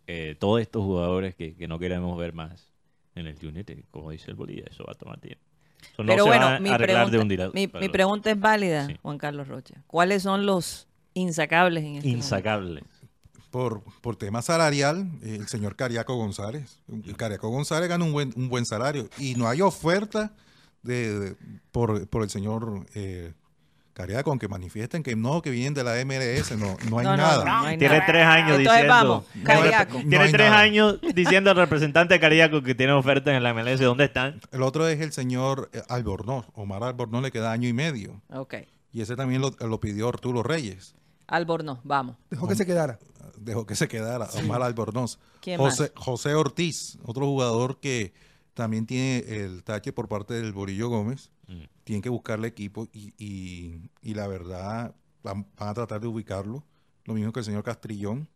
eh, todos estos jugadores que, que no queremos ver más en el Junior, eh, como dice el Bolívar, eso va a tomar tiempo. Eso no Pero se bueno, a mi arreglar de pregunta, un día mi, pregunta es válida, Sí. Juan Carlos Rocha. ¿Cuáles son los insacables en este momento? Por, por tema salarial, eh, el señor Cariaco González. El Cariaco González gana un buen, un buen salario y no hay oferta de, de- por, por el señor eh, Cariaco, aunque manifiesten que no, que vienen de la MLS, no, no hay No, nada. no, no hay Tiene nada. tres años Entonces diciendo. vamos, Cariaco. No Tiene tres nada. años diciendo al representante de Cariaco que tiene ofertas en la MLS. ¿Dónde están? El otro es el señor eh, Albornoz. Omar Albornoz le queda año y medio. Ok. Y ese también lo, lo pidió Arturo Reyes. Albornoz, vamos. Dejó que se quedara. Dejó que se quedara Omar Albornoz. ¿Quién José, José Ortiz, otro jugador que también tiene el tache por parte del Borillo Gómez. Mm. Tienen que buscarle equipo y, y- y la verdad van, van a tratar de ubicarlo. Lo mismo que el señor Castrillón.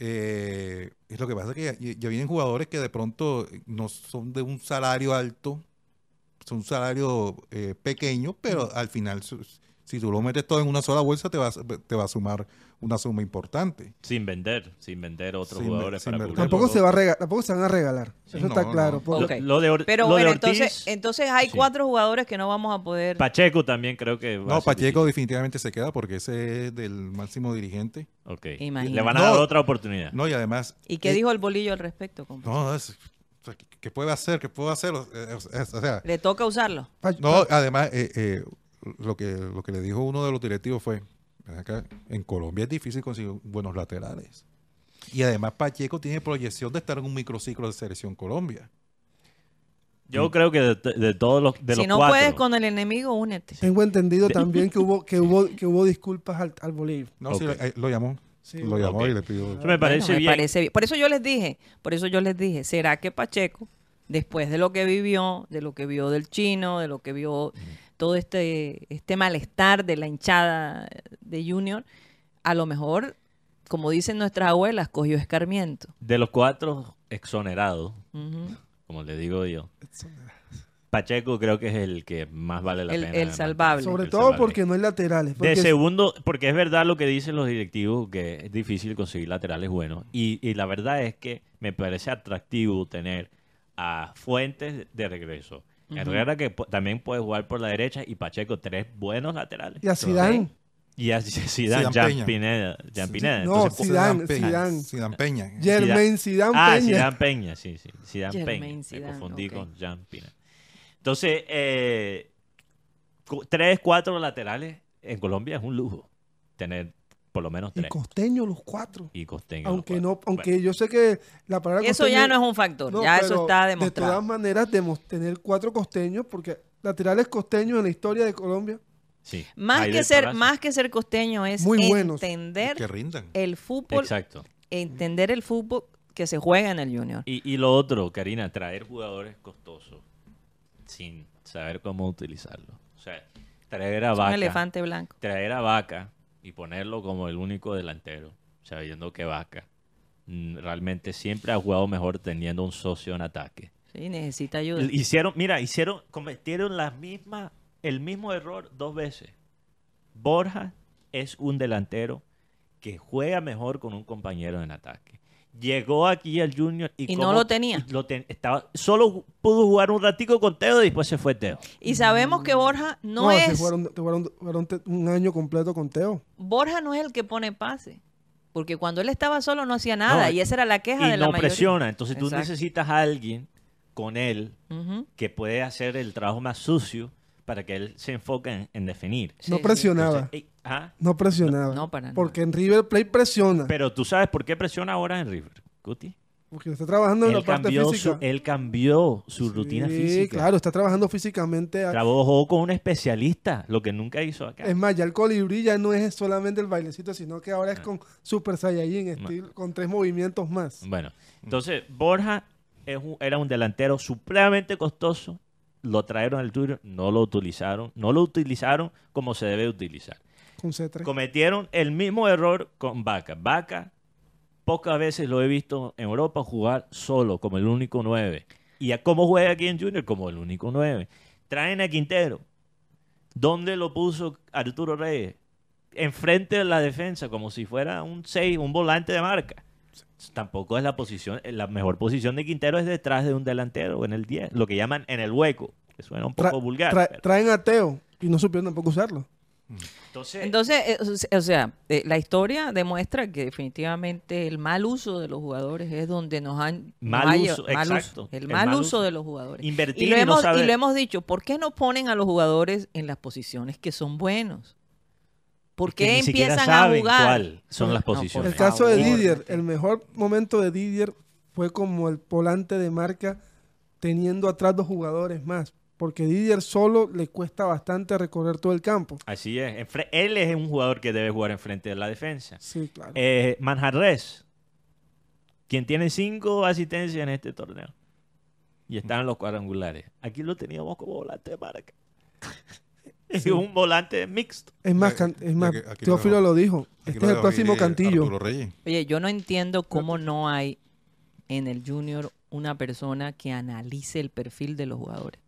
Eh, es lo que pasa que ya, ya vienen jugadores que de pronto no son de un salario alto, son un salario eh, pequeño, pero al final su- si tú lo metes todo en una sola bolsa te va, a- te va a sumar una suma importante. Sin vender, sin vender otros Sin jugadores sin para cubrir Tampoco se, va a otros. rega- tampoco se van a regalar. Eso no, está no. claro. Lo, lo de, Pero lo de bueno, Ortiz, entonces, entonces hay sí. cuatro jugadores que no vamos a poder. Pacheco también creo que va No, Pacheco difícil. definitivamente se queda porque ese es del máximo dirigente. Ok. Imagínate. Le van a No. dar otra oportunidad. No, y además... ¿Y qué eh, dijo el bolillo al respecto? compa? No, es, ¿qué- ¿qué puede hacer? ¿Qué puedo hacer? O- sea, ¿Le toca usarlo? No, además, eh, eh, lo, que, lo que le dijo uno de los directivos fue, "Ven acá, en Colombia es difícil conseguir buenos laterales. Y además Pacheco tiene proyección de estar en un microciclo de Selección Colombia. Yo creo que de, de todos los, de si los no cuatro, puedes con el enemigo, únete. Tengo entendido también que hubo, que hubo, que hubo disculpas al, al Bolívar. No, sí, eh, lo llamó. Sí. lo llamó y le pidió... Eso me parece Bueno, me bien. parece bien. Por eso yo les dije, por eso yo les dije, ¿será que Pacheco, después de lo que vivió, de lo que vio del chino, de lo que vio todo este, este malestar de la hinchada de Junior, a lo mejor, como dicen nuestras abuelas, cogió escarmiento? De los cuatro exonerados, como le digo yo, Pacheco creo que es el que más vale la El- pena. el salvable. Sobre El todo salvable. porque no hay laterales. De segundo, porque es verdad lo que dicen los directivos, que es difícil conseguir laterales buenos. Y, y la verdad es que me parece atractivo tener a Fuentes de regreso. Herrera que también puede jugar por la derecha y Pacheco tres buenos laterales. y a Zidane. Y a Zidane, Zidane Jean Peña. Pineda. Jean Pineda. No, Entonces, Zidane, Peña. Zidane. Zidane Peña. Germain Zidane ah, Peña. Zidane Peña, sí, sí. Zidane Peña. Zidane, Me confundí con Jean Pineda. Entonces, eh, tres, cuatro laterales en Colombia es un lujo. Tener por lo menos Y tres. costeño los cuatro. Y costeño. Aunque los no, aunque yo sé que la palabra Eso costeño- ya no es un factor, No, ya eso está De demostrado. todas maneras, demos- tener cuatro costeños, porque laterales costeños en la historia de Colombia, Sí. Más que, ser, más que ser costeño es Muy entender Que rindan. el fútbol, Exacto. entender el fútbol que se juega en el Junior. Y, y lo otro, Karina, traer jugadores costosos sin saber cómo utilizarlos. O sea, traer a Un Vaca, elefante blanco. traer a Vaca y ponerlo como el único delantero, sabiendo que Vaca mm, realmente siempre ha jugado mejor teniendo un socio en ataque. Sí, necesita ayuda. Hicieron, mira, hicieron, cometieron la misma, el mismo error dos veces. Borja es un delantero que juega mejor con un compañero en ataque. Llegó aquí al Junior y, Y no lo tenía. y lo ten- estaba, solo pudo jugar un ratico con Teo y después se fue Teo. Y sabemos que Borja no, se es jugaron, jugaron- jugaron te- un año completo con Teo. Borja no es el que pone pase. Porque cuando él estaba solo no hacía nada. No, y esa era la queja y de la no mayoría. presiona. Entonces tú Exacto. necesitas a alguien con él que puede hacer el trabajo más sucio para que él se enfoque en, en definir. Sí, no sí. presionaba. Entonces, ah, No presionaba. No, para nada. Porque en River Plate presiona. Pero tú sabes por qué presiona ahora en River, Cuti. porque está trabajando en Él la parte física. su, él cambió su Sí, rutina física. claro, está trabajando físicamente. Trabajó con un especialista, lo que nunca hizo acá. Es más, ya el colibrí ya no es solamente el bailecito, sino que ahora es Ah. con Super Saiyajin, estilo- con tres movimientos más. Bueno, entonces Borja es un- era un delantero supremamente costoso. Lo trajeron al Junior, no lo utilizaron. No lo utilizaron como se debe utilizar. Con C3. Cometieron el mismo error con Vaca. Vaca, pocas veces lo he visto en Europa jugar solo, como el único 9. ¿Y a cómo juega aquí en Junior? Como el único 9. Traen a Quintero. ¿Dónde lo puso Arturo Reyes? Enfrente de la defensa, como si fuera un 6, un volante de marca. Tampoco es la posición, la mejor posición de Quintero es detrás de un delantero, en el 10, lo que llaman en el hueco, que suena un poco Tra- vulgar. tra- pero- traen a Teo y no supieron tampoco usarlo. entonces, Entonces, eh, o se- o sea, eh, la historia demuestra que definitivamente el mal uso de los jugadores es donde nos han... Mal uso, mal exacto, uso, el el mal, mal uso uso. de los jugadores. Invertir y lo, y no hemos, y lo hemos dicho, ¿por qué no ponen a los jugadores en las posiciones que son buenos? ¿Por qué ni siquiera empiezan a saben jugar? cuál son las No, posiciones. El caso de Didier, el mejor momento de Didier fue como el volante de marca teniendo atrás dos jugadores más. Porque Didier solo le cuesta bastante recorrer todo el campo. Así es. Él es un jugador que debe jugar enfrente de la defensa. Sí, claro. Eh, Manjarres, quien tiene cinco asistencias en este torneo. Y está en los cuadrangulares. Aquí lo teníamos como volante de marca. Es un volante mixto. es más, can- es más que- aquí Teófilo lo- lo dijo. Aquí Este lo es el próximo aquí, cantillo. Oye, yo no entiendo cómo no hay en el junior una persona que analice el perfil de los jugadores.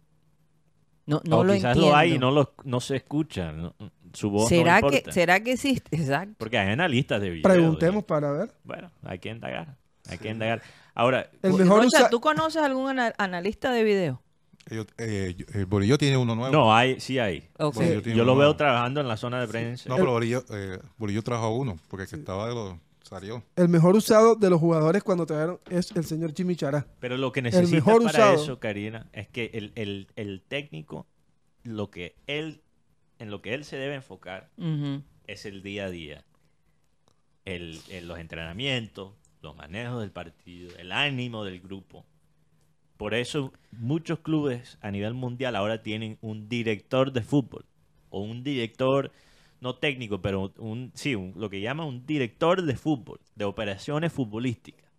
No, no o lo quizás entiendo. lo hay y no, lo, no se escucha. no- su voz ¿Será, no que. ¿Será que existe? Exacto. Porque hay analistas de video. Preguntemos para ver. Bueno, hay que indagar. Hay que indagar. Ahora, El mejor Rocha, usa- ¿tú conoces algún ana- analista de video? Ellos- eh, yo- el Borillo tiene uno nuevo. no, hay, sí hay. Yo lo veo nuevo. trabajando en la zona de prensa. No, pero Borillo, eh, Borillo trajo uno, porque el que estaba de los salió. El mejor usado de los jugadores cuando trajeron es el señor Jimmy Chará. Pero lo que necesita mejor para usado. eso, Karina, es que el, el- el técnico, lo que él, en lo que él se debe enfocar es el día a día. El, el- los entrenamientos, los manejos del partido, el ánimo del grupo. Por eso muchos clubes a nivel mundial ahora tienen un director de fútbol o un director no técnico, pero un sí, un- lo que llaman un director de fútbol, de operaciones futbolísticas.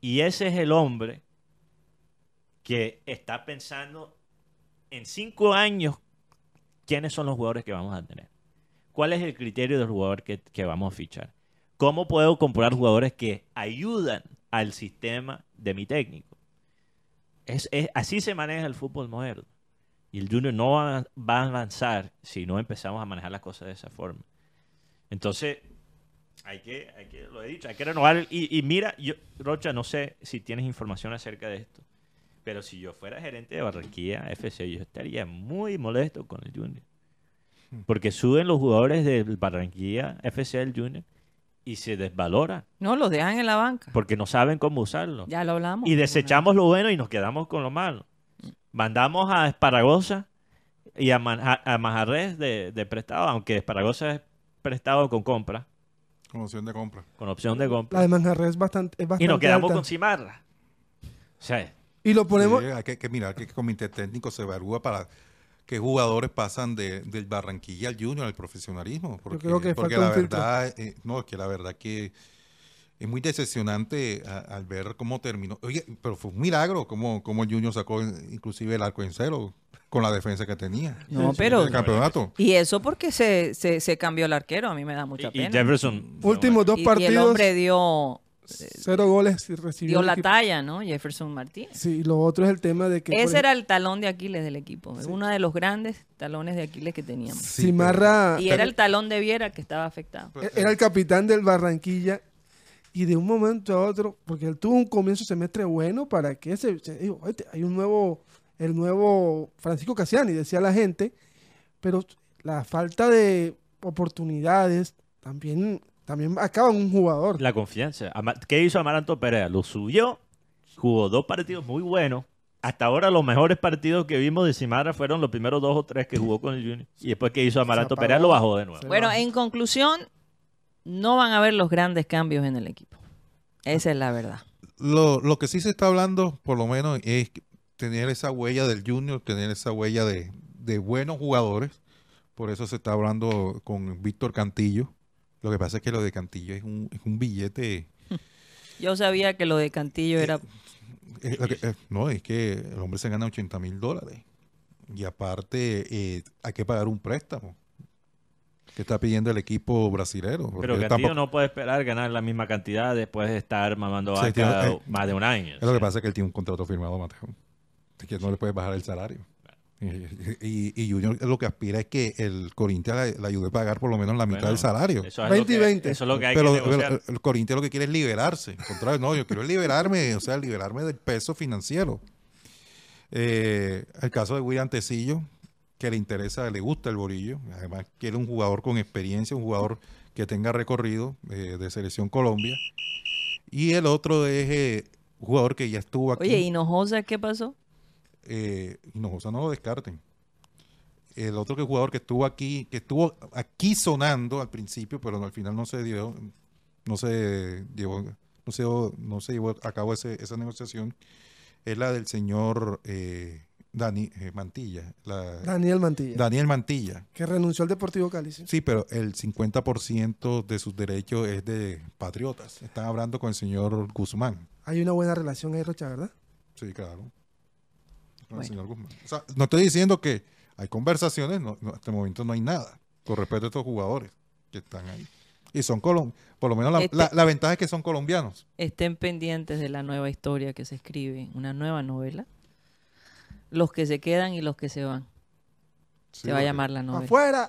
Y ese es el hombre que está pensando en cinco años quiénes son los jugadores que vamos a tener. ¿Cuál es el criterio del jugador que, que vamos a fichar? ¿Cómo puedo comprar jugadores que ayudan al sistema de mi técnico? Es, es- así se maneja el fútbol moderno. Y el Junior no va, va a avanzar si no empezamos a manejar las cosas de esa forma. Entonces, hay que, hay que lo he dicho, hay que renovar. el- Y, y mira, yo, Rocha, no sé si tienes información acerca de esto, pero si yo fuera gerente de Barranquilla FC, yo estaría muy molesto con el Junior. Porque suben los jugadores del Barranquilla FC del Junior y se desvalora No, los dejan en la banca. porque no saben cómo usarlo. Ya lo hablamos. Y desechamos lo bueno y nos quedamos con lo malo. Mandamos a Esparagosa y a, Man- a- a Majarres de, de prestado, aunque Esparagosa es prestado con compra, Con opción de compra. con opción de compra. La de Manjarres es bastante, es bastante Y nos quedamos alta. con Cimarra. O sea, Y lo ponemos... Sí, hay que, que mirar que el comité técnico se evalúa para qué jugadores pasan de, del Barranquilla al Junior, al profesionalismo. Porque, creo que porque falta la verdad, eh, no, es que la verdad que es muy decepcionante a- al ver cómo terminó. Oye, pero fue un milagro cómo, cómo el Junior sacó inclusive el arco en cero con la defensa que tenía. No, pero... el campeonato. Y eso porque se, se, se cambió el arquero, a mí me da mucha y, y pena. Jefferson. Últimos dos Y- el hombre dio, cero goles y recibió dio la talla, ¿no? Jefferson Martínez. Sí, lo otro es el tema de que... Ese ejemplo, era el talón de Aquiles del equipo, uno de los grandes talones de Aquiles que teníamos. Sí, Cimarra Y era el talón de Viera que estaba afectado. pero- era el capitán del Barranquilla y de un momento a otro, porque él tuvo un comienzo de semestre bueno para que se, se dijo, "Oye, hay un nuevo, el nuevo Francisco Casiani, decía la gente, pero la falta de oportunidades también, también acaba en un jugador. La confianza. ¿Qué hizo Amaranto Perea? Lo subió, jugó dos partidos muy buenos. Hasta ahora los mejores partidos que vimos de Cimarra fueron los primeros dos o tres que jugó con el Junior. Y después que hizo Amaranto. Perea lo bajó de nuevo. Bueno, en conclusión, no van a haber los grandes cambios en el equipo. Esa es la verdad. Lo, lo que sí se está hablando, por lo menos, es tener esa huella del Junior, tener esa huella de, de buenos jugadores. Por eso se está hablando con Víctor Cantillo. Lo que pasa es que lo de Cantillo es un, es un billete. Yo sabía que lo de Cantillo era... eh, que- eh, no, es que el hombre se gana 80 mil dólares. Y aparte, eh, hay que pagar un préstamo que está pidiendo el equipo brasilero. Pero tampoco- no puede esperar ganar la misma cantidad después de estar mamando Sí, vaca tiene- eh, más de un año. Es lo que pasa es que él tiene un contrato firmado, Mateo. Así que no le puedes bajar el salario. Y, y Junior lo que aspira es que el Corinthians le, le ayude a pagar por lo menos la mitad Bueno, del salario. Eso es, 20 lo y que, 20. eso es lo que hay pero que pero el Corinthians lo que quiere es liberarse. Al contrario, no, yo quiero liberarme, o sea, liberarme del peso financiero. Eh, el caso de William Tecillo, que le interesa, le gusta el borillo. Además, quiere un jugador con experiencia, un jugador que tenga recorrido eh, de Selección Colombia. Y el otro es eh, un jugador que ya estuvo aquí. Oye, ¿Hinojosa qué pasó? Eh, Hinojosa no lo descarten. El otro que jugador que estuvo aquí, que estuvo aquí sonando al principio, pero no, al final no se dio, no se llevó, no se, no se llevó a cabo ese- esa negociación, es la del señor eh, Dani eh, Mantilla, la- Daniel Mantilla, Daniel Mantilla. que renunció al Deportivo Cali. sí. Sí, pero el 50% de sus derechos es de patriotas. Están hablando con el señor Guzmán. Hay una buena relación ahí, Rocha, ¿verdad? Sí, claro. Con Bueno. el señor Guzmán. O sea, no estoy diciendo que hay conversaciones, no, no, hasta el momento no hay nada con respecto a estos jugadores que están ahí. Y son colombianos, por lo menos la, Este- la- la ventaja es que son colombianos. Estén pendientes de la nueva historia que se escribe, una nueva novela. Los que se quedan y los que se van. se va a llamar la novela. ¡Afuera!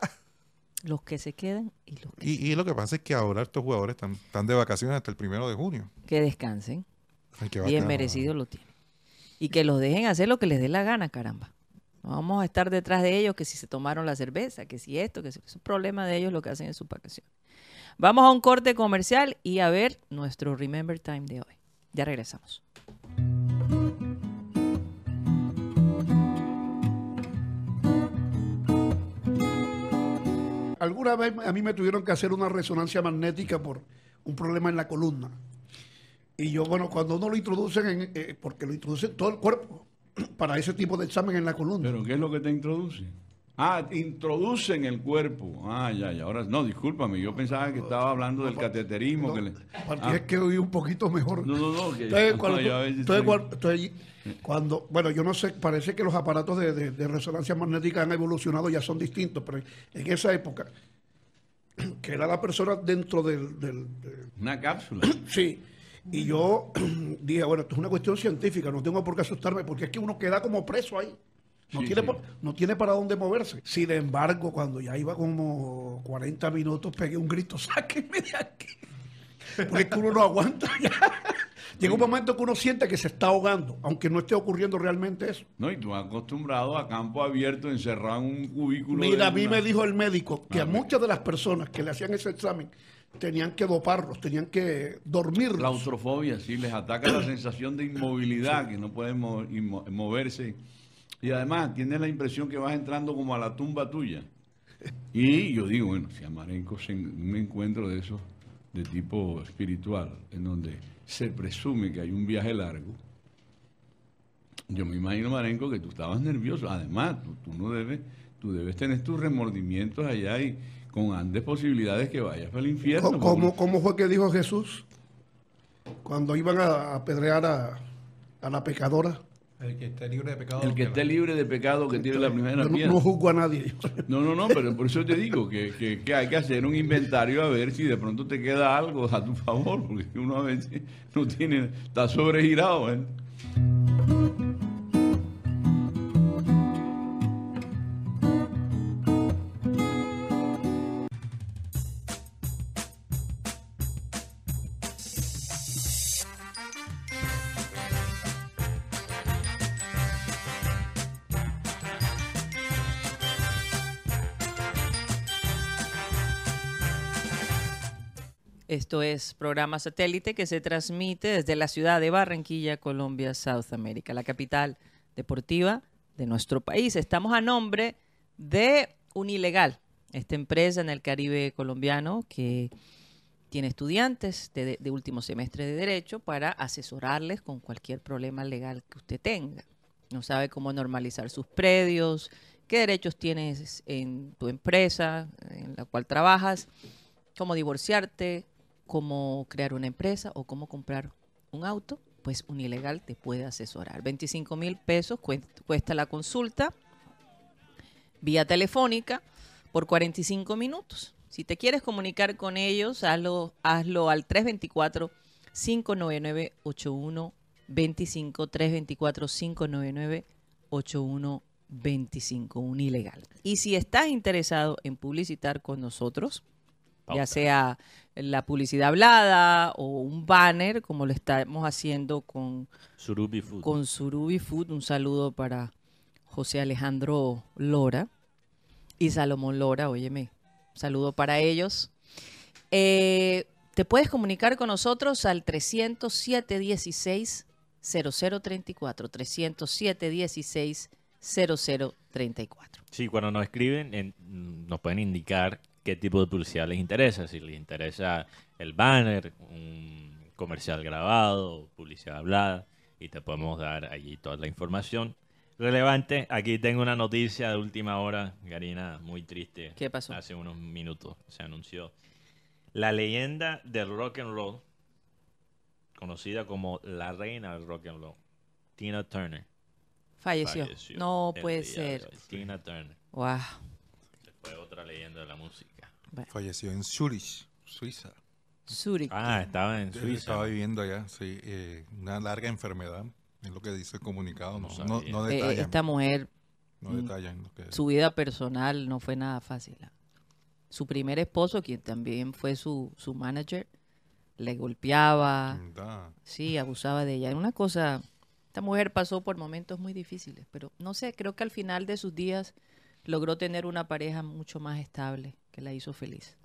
Los que se quedan y los que, Y, y lo que pasa es que ahora estos jugadores están, están de vacaciones hasta el primero de junio. que descansen. Ay, Bien merecido lo tienen. Y que los dejen hacer lo que les dé la gana, caramba. No vamos a estar detrás de ellos que si se tomaron la cerveza, que si esto, que si es un problema de ellos lo que hacen en su vacación. Vamos a un corte comercial y a ver nuestro Remember Time de hoy. Ya regresamos. Alguna vez a mí me tuvieron que hacer una resonancia magnética por un problema en la columna. Y yo, bueno, cuando uno lo introducen, en, eh, porque lo introducen todo el cuerpo, para ese tipo de examen en la columna. ¿Pero qué es lo que te introduce? Ah, introducen el cuerpo. Ah, ya, ya. Ahora, no, discúlpame, yo pensaba que estaba hablando del cateterismo. que le- Ah, es que oí un poquito mejor. No, no, no. que- Entonces, no, cuando, tú- estoy- entonces, bueno, yo no sé, parece que los aparatos de, de- de resonancia magnética han evolucionado, ya son distintos, pero en esa época, que era la persona dentro del, del- de- Una cápsula. Sí, y yo dije, bueno, esto es una cuestión científica, no tengo por qué asustarme, porque es que uno queda como preso ahí. No, Sí, tiene, sí. no tiene para dónde moverse. Sin embargo, cuando ya iba como 40 minutos, pegué un grito, sáquenme de aquí. Porque es que uno no aguanta ya. Llega un momento que uno siente que se está ahogando, aunque no esté ocurriendo realmente eso. No, y tú has acostumbrado a campo abierto, encerrado en un cubículo. Mira, de a mí una- me dijo el médico que Ah, a bueno. muchas de las personas que le hacían ese examen tenían que doparlos, tenían que dormirlos. Claustrofobia, sí, les ataca la sensación de inmovilidad, que no pueden moverse. Y además, tienes la impresión que vas entrando como a la tumba tuya. Y yo digo, bueno, si a Marenco se en un encuentro de esos de tipo espiritual, en donde se presume que hay un viaje largo, yo me imagino, Marenco, que tú estabas nervioso. Además, tú, tú no debes, tú debes tener tus remordimientos allá y con grandes posibilidades que vayas para el infierno. ¿Cómo, cómo fue que dijo Jesús cuando iban a apedrear a, a la pecadora? El que esté libre de pecado. El que esté libre de pecado que tiene la primera no, piedra. no juzgo a nadie. No, no, no, pero por eso te digo que, que- que hay que hacer un inventario a ver si de pronto te queda algo a tu favor, porque uno a veces no tiene, está sobregirado. ¿eh? Esto es programa satélite que se transmite desde la ciudad de Barranquilla, Colombia, South America, la capital deportiva de nuestro país. Estamos a nombre de Unilegal, esta empresa en el Caribe colombiano que tiene estudiantes de, de último semestre de Derecho para asesorarles con cualquier problema legal que usted tenga. No sabe cómo normalizar sus predios, qué derechos tienes en tu empresa en la cual trabajas, cómo divorciarte, cómo crear una empresa o cómo comprar un auto, pues Unilegal te puede asesorar. 25 mil pesos cuest- cuesta la consulta vía telefónica por 45 minutos. Si te quieres comunicar con ellos, hazlo, hazlo al 324 599 8125 324 599 8125 Unilegal. Y si estás interesado en publicitar con nosotros, ya sea la publicidad hablada o un banner, como lo estamos haciendo con, Surubi Food. con Surubi Food. Un saludo para José Alejandro Lora y Salomón Lora, óyeme, un saludo para ellos. Eh, te puedes comunicar con nosotros al 307 16 0034, 307 16 0034. Sí, cuando nos escriben, en- nos pueden indicar qué tipo de publicidad les interesa. Si les interesa el banner, un comercial grabado, publicidad hablada, y te podemos dar allí toda la información relevante. Aquí tengo una noticia de última hora, Garina, muy triste. ¿Qué pasó? Hace unos minutos se anunció. La leyenda del rock and roll, conocida como la reina del rock and roll, Tina Turner. Falleció. falleció No puede ser. Tina Turner. Wow. Fue otra leyenda de la música. Falleció en Zurich, Suiza. Zurich. Ah, estaba en Él Suiza. Estaba viviendo allá, sí. eh, una larga enfermedad, es lo que dice el comunicado. No, Eh, esta mujer, no mm, detallan lo que- su vida personal no fue nada fácil. ah. Su primer esposo, quien también fue su, su manager, le golpeaba, Da. sí, abusaba de ella. Era una cosa, esta mujer pasó por momentos muy difíciles, pero no sé, creo que al final de sus días logró tener una pareja mucho más estable que la hizo feliz.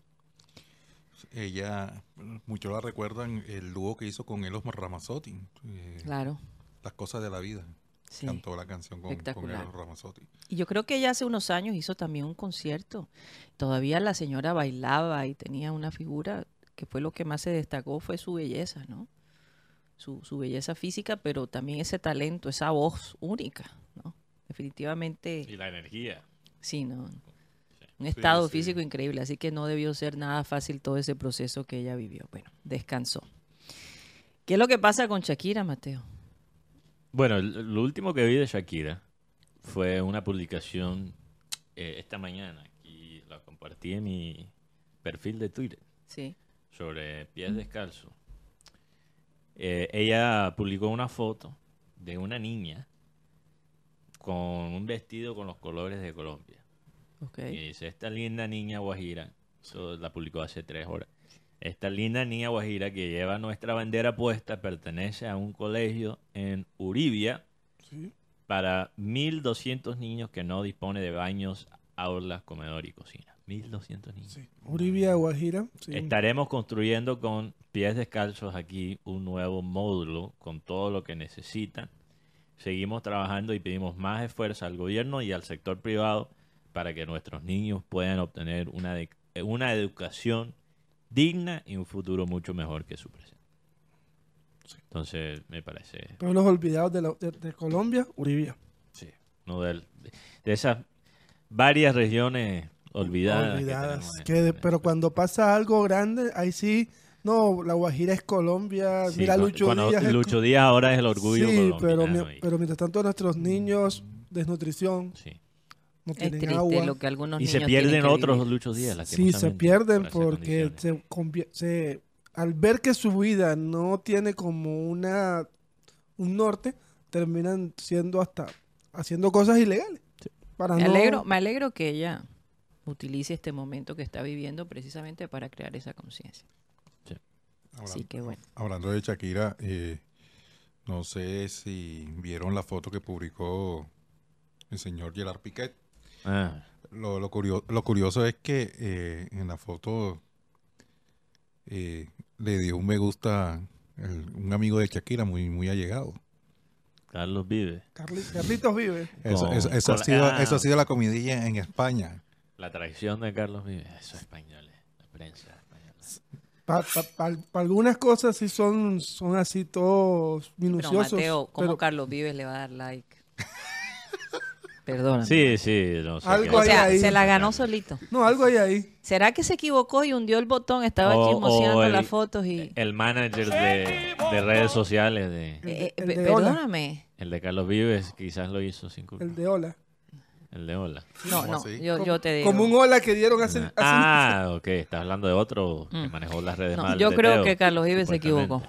Ella, muchos la recuerdan el dúo que hizo con Elos Ramazzotti. eh, Claro. Las cosas de la vida. Sí. Cantó la canción con, con. Elos Ramazzotti. Y yo creo que ella hace unos años hizo también un concierto. Todavía la señora bailaba y tenía una figura que fue lo que más se destacó, fue su belleza, ¿no? Su, su belleza física, pero también ese talento, esa voz única, ¿no? Definitivamente, Y la energía. sí, ¿no? Un estado sí. físico increíble, así que no debió ser nada fácil todo ese proceso que ella vivió. Bueno, descansó. ¿Qué es lo que pasa con Shakira, Mateo? Bueno, lo último que vi de Shakira fue una publicación eh, esta mañana y la compartí en mi perfil de Twitter Sí. sobre pies descalzos. Eh, ella publicó una foto de una niña con un vestido con los colores de Colombia. Y dice, esta linda niña guajira, eso la publicó hace tres horas, esta linda niña guajira que lleva nuestra bandera puesta pertenece a un colegio en Uribia para 1.200 niños que no dispone de baños, aulas, comedor y cocina. 1.200 niños. Uribia, Guajira. sí. Estaremos construyendo con pies descalzos aquí un nuevo módulo con todo lo que necesitan. Seguimos trabajando y pedimos más esfuerzo al gobierno y al sector privado para que nuestros niños puedan obtener una, de- una educación digna y un futuro mucho mejor que su presente. Entonces, me parece Pero los olvidados de, la- de- de Colombia, Uribia. Sí, uno de, de esas varias regiones olvidadas. que olvidadas. tenemos en- que de- en pero este- cuando pasa algo grande, ahí sí, no, la Guajira es Colombia, Sí, mira Lucho Díaz. es Lucho Díaz ahora es el orgullo Sí, pero, mi- pero mientras tanto nuestros niños, desnutrición, sí. No Es tienen triste agua. lo que algunos Y niños se pierden otros. Luchos Díaz, Sí, se pierden por porque se, se- al ver que su vida no tiene como una un norte, terminan siendo hasta haciendo cosas ilegales. Para Me no- alegro, me alegro que ella utilice este momento que está viviendo precisamente para crear esa conciencia. Así que bueno. Hablando de Shakira, eh, no sé si vieron la foto que publicó el señor Gerard Piquet. Ah, Lo, lo, curio- lo curioso es que eh, en la foto eh, le dio un me gusta el- un amigo de Shakira muy, muy allegado. Carlos vive. Carli- Carlitos vive. Eso, eso- eso ha sido, ah. eso ha sido la comidilla en España. La traición de Carlos vive. Eso es español, eh, la prensa española. Para algunas cosas sí son, son así todos Pero minuciosos. Mateo, ¿cómo pero Carlos Vives le va a dar like? Perdón. Sí, sí, no sé. Algo O hay sea, ahí. se la ganó solito. no, algo hay ahí. ¿Será que se equivocó y hundió el botón? Estaba O- chismoseando o el- las fotos y... El manager de, de redes sociales, de, Eh, el Hola. perdóname. el de Carlos Vives, quizás lo hizo sin culpa. El de Hola. El de Hola. No, ¿Cómo no, yo, te digo. Como un Hola que dieron hace... hace- Ah, ok. Estás hablando de otro que Mm. manejó las redes No, mal yo creo Teo, que Carlos Vives se equivocó.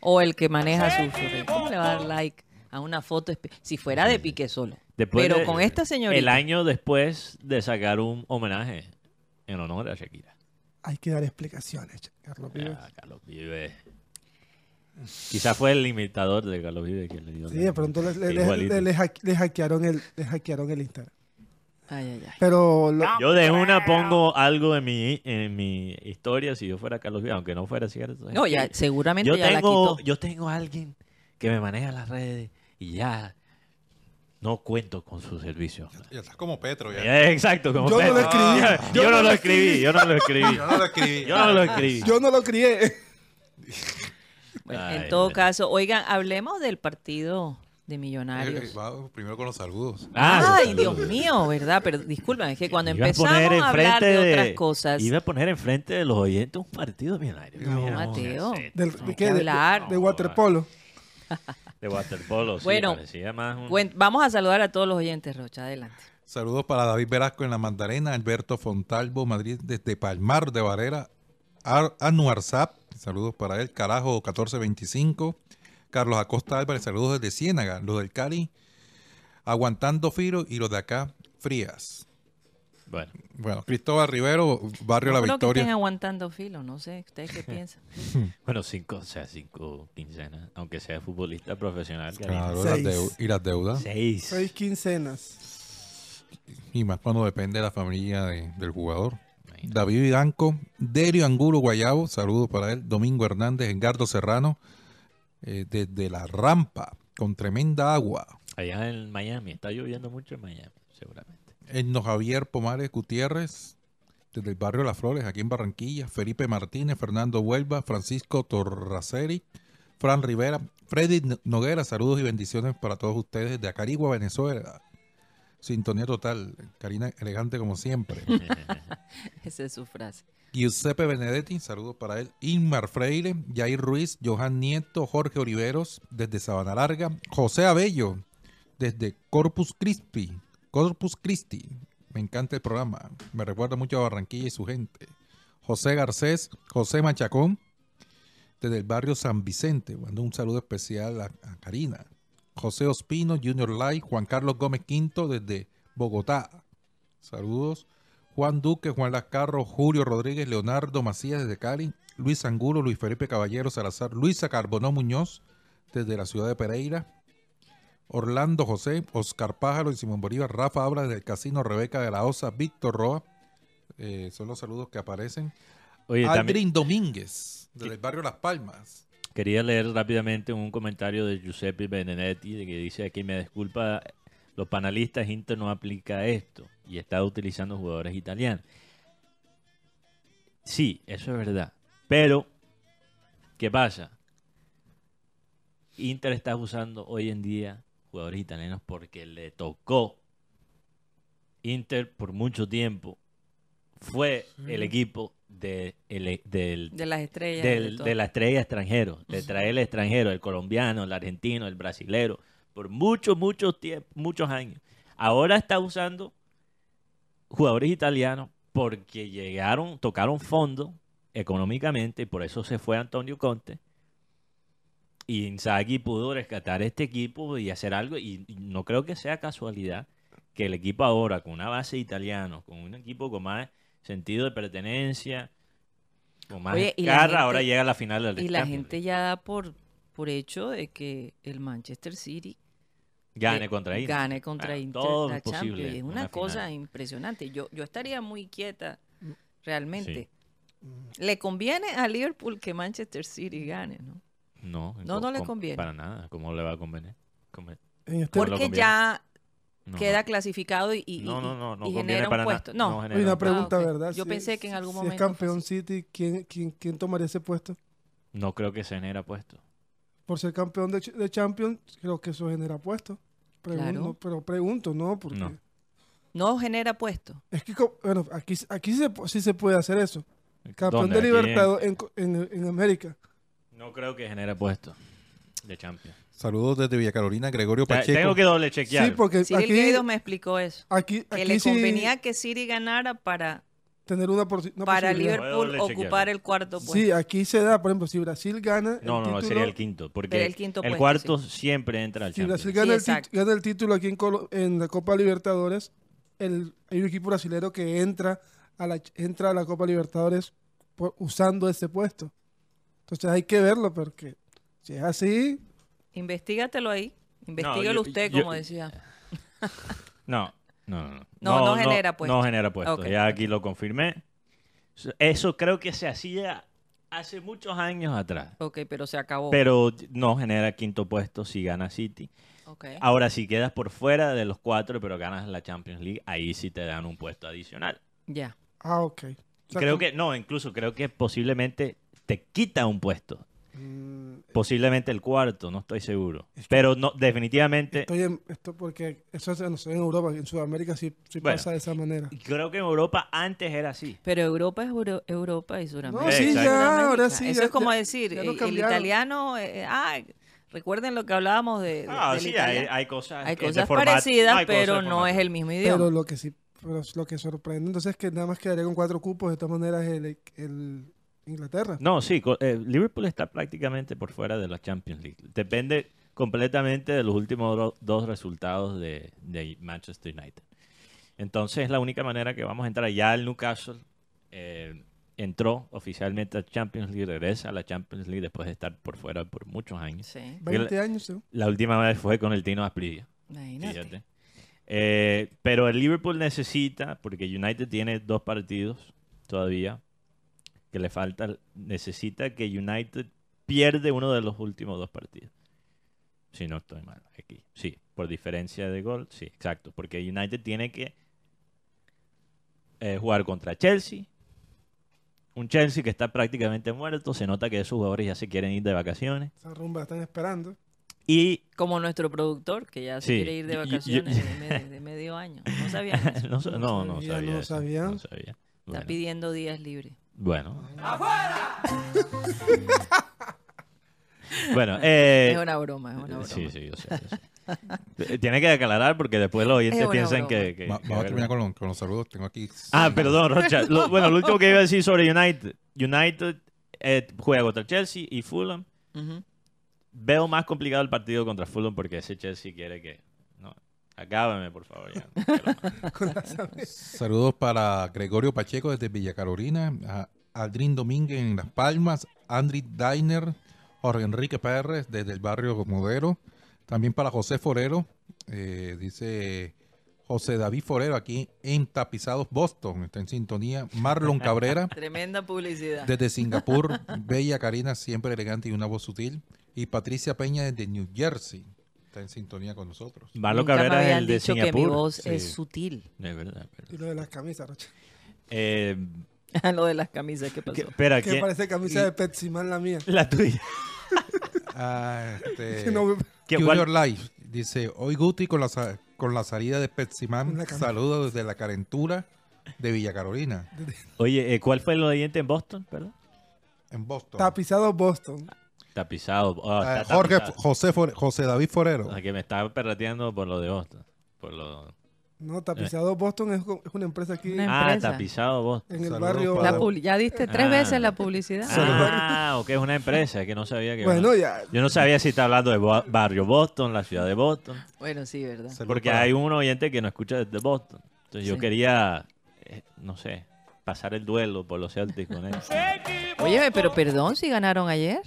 O el que maneja su, su red. ¿Cómo le va a dar like a una foto? Si fuera de pique solo. Después Pero de- con esta señorita. El año después de sacar un homenaje en honor a Shakira. Hay que dar explicaciones, Carlos Vives. Ah, Carlos Vives. Quizás fue el imitador de Carlos Vives quien le dio. Sí, de pronto le, le- le- igualito. le- le hack- le hackearon el, le hackearon el Instagram. Ay, ay, ay. Pero lo- Yo de una pongo algo en mi, en mi historia si yo fuera Carlos Vives, aunque no fuera cierto. No, ya, seguramente yo ya la tengo, quitó. yo tengo a alguien que me maneja las redes y ya no cuento con su servicio. Ya está como Petro. Ya. Eh, Exacto, como Yo no lo escribí. Yo, Yo no no lo escribí, yo no lo escribí. Yo no lo escribí. Yo no lo escribí. yo no lo crié. Bueno, Ay, en todo bueno. caso, oigan, hablemos del partido de Millonarios. eh, va primero con los saludos. Ah, Ay. Dios mío, ¿verdad? Pero disculpen, es que cuando Iba a empezamos poner a hablar de otras cosas, Iba a poner enfrente de los oyentes un partido millonario. No, Mateo. no sé, Del- ¿De qué? De, de waterpolo. De waterpolo, sí, Bueno, parecía más un- vamos a saludar a todos los oyentes, Rocha, adelante. Saludos para David Velasco en la Mandarena, Alberto Fontalvo, Madrid, desde Palmar de Varela, Ar- Anuar Zap, saludos para él, Carajo 1425, Carlos Acosta Álvarez, saludos desde Ciénaga, los del Cali, Aguantando Firo y los de acá, Frías. Bueno, Bueno, Cristóbal Rivero, Barrio La No creo que estén Victoria. aguantando filo, no sé, ¿ustedes qué piensan? bueno, cinco, o sea, cinco quincenas, aunque sea futbolista profesional. Claro, las Seis. deu- y las deudas. Seis. Seis quincenas. Y más cuando depende de la familia de- del jugador. Imagínate. David Vidanco, Derio Angulo Guayabo, saludos para él. Domingo Hernández, Engardo Serrano, eh, desde La Rampa, con tremenda agua. Allá en Miami, está lloviendo mucho en Miami, seguramente. Edno Javier Pomares Gutiérrez, desde el barrio Las Flores, aquí en Barranquilla. Felipe Martínez, Fernando Huelva, Francisco Torraceri, Fran Rivera, Freddy No- Noguera, saludos y bendiciones para todos ustedes desde Acarigua, Venezuela. Sintonía total, Karina elegante como siempre. Esa es su frase. Giuseppe Benedetti, saludos para él. Inmar Freire, Jair Ruiz, Johan Nieto, Jorge Oliveros, desde Sabana Larga. José Abello, desde Corpus Christi. Corpus Christi. Me encanta el programa. Me recuerda mucho a Barranquilla y su gente. José Garcés, José Machacón, desde el barrio San Vicente. Mando un saludo especial a, Karina. José Ospino, Junior Light, Juan Carlos Gómez Quinto, desde Bogotá. Saludos. Juan Duque, Juan Lascarro, Julio Rodríguez, Leonardo Macías desde Cali, Luis Angulo, Luis Felipe Caballero Salazar, Luisa Carbonó Muñoz desde la ciudad de Pereira, Orlando José, Oscar Pájaro y Simón Bolívar, Rafa Habla desde el Casino, Rebeca de la Osa, Víctor Roa, eh, son los saludos que aparecen. Oye, Aldrin también Domínguez, desde el barrio Las Palmas. quería leer rápidamente un comentario de Giuseppe Benedetti de que dice aquí, me disculpa los panelistas Inter no aplica esto y está utilizando jugadores italianos. Sí, eso es verdad. Pero, ¿qué pasa? Inter está usando hoy en día jugadores italianos porque le tocó. Inter por mucho tiempo fue el equipo de, el- del, De las estrellas. del- de de la estrella extranjero, de traer el extranjero, el colombiano, el argentino, el brasilero, por muchos, muchos tiempos, muchos años. Ahora está usando jugadores italianos porque llegaron, tocaron fondo económicamente y por eso se fue Antonio Conte. Y Inzaghi pudo rescatar este equipo y hacer algo. Y y no creo que sea casualidad que el equipo ahora, con una base italiana, con un equipo con más sentido de pertenencia, con más Oye, gente- ahora llega a la final del Y la Champions gente ya da por, por hecho de que el Manchester City Gane eh, contra Inter. Gane contra Bueno, Inter todo la es posible Champions. Es una una cosa final. impresionante. Yo, yo estaría muy quieta, realmente. Sí. Le conviene a Liverpool que Manchester City gane, ¿no? No, No, no le conviene. Para nada. ¿Cómo le va a convenir? Conven- En este- No Porque conviene. ya No, queda no. clasificado y, y- No, no, no, no y genera para un puesto. No, No genera Hay una pregunta, Ah, ok. ¿verdad? Yo Si- pensé que en algún si momento es fue campeón así. City, ¿quién, quién, quién tomaría ese puesto? No creo que se genera puesto. Por ser campeón de, de Champions, creo que eso genera puesto. Pregunto, Claro. Pero pregunto, ¿no? Porque No. no genera puesto. es que, bueno, aquí, aquí sí, se, sí se puede hacer eso. Campeón ¿Dónde? de Aquí en- Libertad en, co- en, en América. No creo que genere puesto de Champions. Saludos desde Villa Carolina, Gregorio Pacheco. Tengo que doble chequear. Sí, porque aquí, Gueidos me explicó eso. aquí, Que aquí le sí convenía que City ganara para, tener una, para. Liverpool ocupar el cuarto puesto. Sí, aquí se da, por ejemplo, si Brasil gana No, el no, título, sería el quinto. Porque el quinto puesto, cuarto siempre entra al si Champions. Brasil gana, Sí, el, gana el título aquí en, Colo- en la Copa Libertadores, el, hay un equipo brasilero que entra a la, entra a la Copa Libertadores por- usando ese puesto. Entonces hay que verlo, porque si es así, Investígatelo ahí. Investígalo yo- usted, yo- como decía. No, no, no. No, no genera puesto. No genera puesto. Ya aquí lo confirmé. Eso creo que se hacía hace muchos años atrás. Ok, pero se acabó. Pero no genera quinto puesto si gana City. Ok. Ahora, si quedas por fuera de los cuatro, pero ganas la Champions League, ahí sí te dan un puesto adicional. Ya. ah, ok. O sea, creo que, no, incluso creo que posiblemente te quita un puesto. Mm, Posiblemente el cuarto, no estoy seguro. Pero no, definitivamente, estoy en esto porque eso es no sé, en Europa, en Sudamérica sí, sí Bueno. pasa de esa manera. creo que en Europa antes era así. Pero Europa es Euro- Europa y Sudamérica. No, sí, Exacto. ya, ahora sí. Eso ya- es como ya- decir, ya el, lo el italiano, eh, ah, recuerden lo que hablábamos de, de- Ah, sí, hay, hay cosas, Hay cosas formato- parecidas, hay cosas pero de no es el mismo Pero idioma. lo que sí, pero es lo que sorprende entonces es que nada más quedaría con cuatro cupos, de todas maneras el, el Inglaterra. No, sí, eh, Liverpool está prácticamente por fuera de la Champions League. Depende completamente de los últimos do- dos resultados de, de Manchester United. Entonces, la única manera que vamos a entrar, ya el Newcastle eh, entró oficialmente a Champions League, regresa a la Champions League después de estar por fuera por muchos años. Sí, 20 años, ¿sí? La última vez fue con el Tino Asprilla. imagínate. Eh, pero el Liverpool necesita, porque United tiene dos partidos todavía que le falta, necesita que United pierde uno de los últimos dos partidos. Si no estoy mal aquí. Sí, por diferencia de gol, sí, exacto. Porque United tiene que eh, jugar contra Chelsea. Un Chelsea que está prácticamente muerto. Se nota que esos jugadores ya se quieren ir de vacaciones. Esa rumba están esperando. Y Como nuestro productor, que ya se Sí, quiere ir de yo- vacaciones yo- de, me- de medio año. No sabían eso. no, no, no sabía, sabía. no sabía. no sabía. Está Bueno. pidiendo días libres. Bueno. bueno, eh, es una broma, es una broma. sí, sí, yo sé, yo sé. Tiene que aclarar porque después los oyentes piensan broma. que... que- Va- que- vamos a terminar con, los- con los saludos. Tengo aquí. Ah, perdón, Rocha. Lo- bueno, lo último que iba a decir sobre United. United eh, juega contra Chelsea y Fulham. Veo más complicado el partido contra Fulham porque ese Chelsea quiere que... Acábame, por favor. ya, Saludos para Gregorio Pacheco desde Villa Carolina, a Aldrin Domínguez en Las Palmas, Andri Dainer, Jorge Enrique Pérez desde el barrio Modero, también para José Forero, eh, dice José David Forero aquí en Tapizados, Boston, está en sintonía, Marlon Cabrera Tremenda publicidad. desde Singapur, Bella Karina, siempre elegante y una voz sutil, y Patricia Peña desde New Jersey. Está en sintonía con nosotros. Marlo Nunca me Cabrera es el de dicho que mi Singapur. voz Sí. es sutil. Es verdad. es Y verdad. lo de las camisas, Rocha. Eh, Lo de las camisas, ¿qué pasó? ¿qué- espera, Que parece camisa de Pepsi Man la mía. La tuya. Ah, este, Que no me- ¿Qué- Junior cuál- Life dice, hoy Guti con la, con la salida de la cam- saludos desde la carentura de Villa Carolina, Oye, eh, ¿cuál fue el oyente en Boston? Perdón. en Boston. Tapizado Boston. Tapizado. oh, Ah, está Jorge, tapizado. José, For- José David Forero. Que me estaba perrateando por lo de Boston. Por lo... No, Tapizado Boston es, una empresa aquí Una Ah, empresa. tapizado Boston. en el Saludos barrio. La publi- ya diste tres Ah. veces la publicidad. Ah, ok, es una empresa, es que no sabía que... Bueno, ya. Yo no sabía si está hablando de Bo- barrio Boston, la ciudad de Boston. Bueno, sí, ¿verdad? Porque para- hay un oyente que no escucha desde Boston. Entonces yo Sí. quería, eh, no sé, pasar el duelo por los Celtics con él. Oye, pero perdón si ganaron ayer.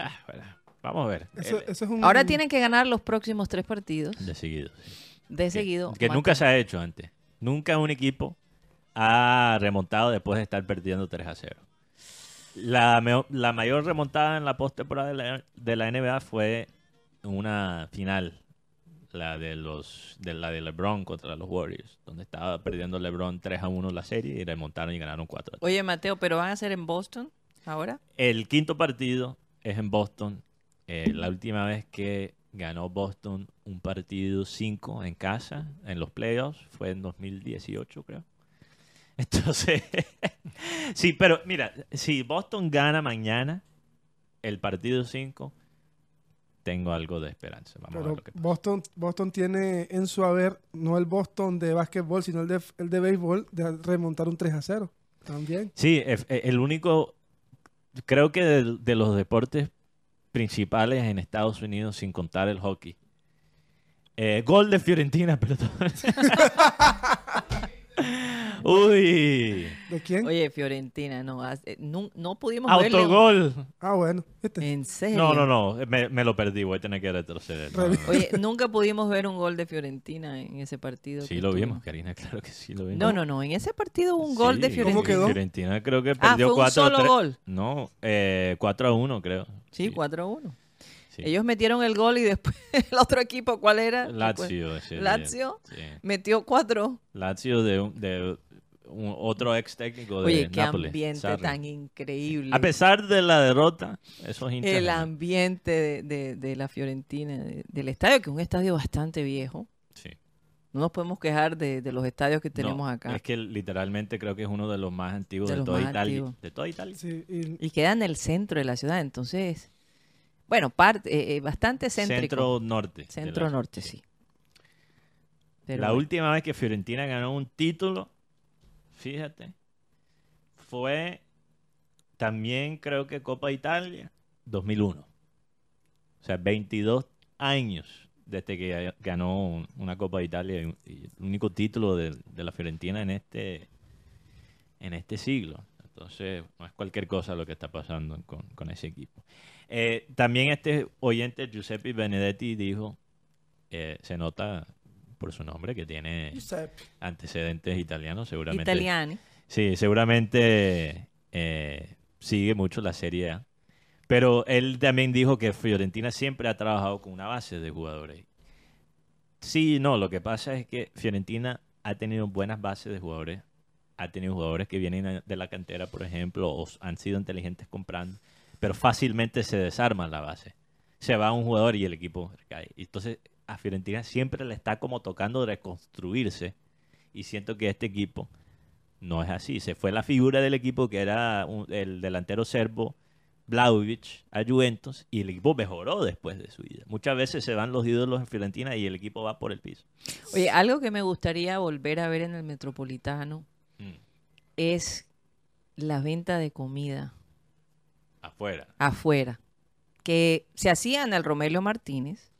Ah, bueno, vamos a ver. Eso, eso es un. Ahora tienen que ganar los próximos tres partidos De seguido. sí. de seguido. Que nunca se ha hecho antes. Nunca un equipo ha remontado después de estar perdiendo 3 a 0. La, mayor remontada en la postemporada de la, de la NBA fue una final, la de los de la de LeBron contra los Warriors, donde estaba perdiendo LeBron 3 a 1 la serie y remontaron y ganaron 4 a 3. Oye, Mateo, ¿pero van a ser en Boston ahora? El quinto partido es en Boston. Eh, la última vez que ganó Boston un partido 5 en casa, en los playoffs, fue en 2018, creo. Entonces, sí, pero mira, si Boston gana mañana el partido 5, tengo algo de esperanza. Vamos a ver lo que pasa. Boston, Boston tiene en su haber no el Boston de básquetbol, sino el de, el de béisbol, de remontar un 3 a 0. También. Sí, e- el único, creo que de, los deportes principales en Estados Unidos, sin contar el hockey. Eh, gol de Fiorentina, perdón. Uy, ¿De quién? Oye, Fiorentina, no, eh, no, no pudimos verle autogol. Ah, bueno. ¿viste? En serio. No, no, no, me, me lo perdí, voy a tener que retroceder. No, no. Oye, nunca pudimos ver un gol de Fiorentina en ese partido. Sí lo tuvo. vimos, Karina, claro que sí lo vimos. No, no, no. En ese partido hubo un gol de Sí, Fiorentina. ¿Cómo quedó? Fiorentina creo que Ah, perdió fue un 4 solo gol. No, eh, 4 a 1 creo. Sí, 4 a 1. Sí. Ellos metieron el gol y después el otro equipo, ¿cuál era? Lazio. Lazio. Sí. Metió 4. Lazio de, un- de un- otro ex técnico de Oye, qué Nápoles, ambiente Sarri. tan increíble. A pesar de la derrota, esos hinchas... el ambiente de, de- de la Fiorentina, de- del estadio, que es un estadio bastante viejo. Sí. No nos podemos quejar de, de los estadios que tenemos No, acá. Es que literalmente creo que es uno de los más antiguos De de, toda Italia. antiguos. De toda Italia. Sí, y- Y queda en el centro de la ciudad, entonces, bueno, parte, eh, eh, bastante céntrico. Centro norte. de Centro la- norte, sí. Pero la bueno. última vez que Fiorentina ganó un título, fíjate, fue también creo que Copa Italia, 2001. O sea, 22 años desde que ganó un- una Copa de Italia y, y el único título de, de la Fiorentina en este en este siglo. Entonces, no es cualquier cosa lo que está pasando con, con ese equipo. Eh, también este oyente, Giuseppe Benedetti, dijo, eh, se nota por su nombre que tiene Giuseppe. antecedentes italianos, seguramente. Italiani. Sí, seguramente eh, sigue mucho la Serie A. Pero él también dijo que Fiorentina siempre ha trabajado con una base de jugadores. Sí, no, lo que pasa es que Fiorentina ha tenido buenas bases de jugadores. Ha tenido jugadores que vienen de la cantera, por ejemplo, o han sido inteligentes comprando, pero fácilmente se desarma la base. Se va un jugador y el equipo cae. Entonces, a Fiorentina siempre le está como tocando reconstruirse. Y siento que este equipo no es así. Se fue la figura del equipo que era un- el delantero serbo Vlahovic a Juventus y el equipo mejoró después de su ida. Muchas veces se van los ídolos en Fiorentina y el equipo va por el piso. Oye, algo que me gustaría volver a ver en el Metropolitano Mm. es la venta de comida Afuera. afuera, que se hacía en el Romelio Martínez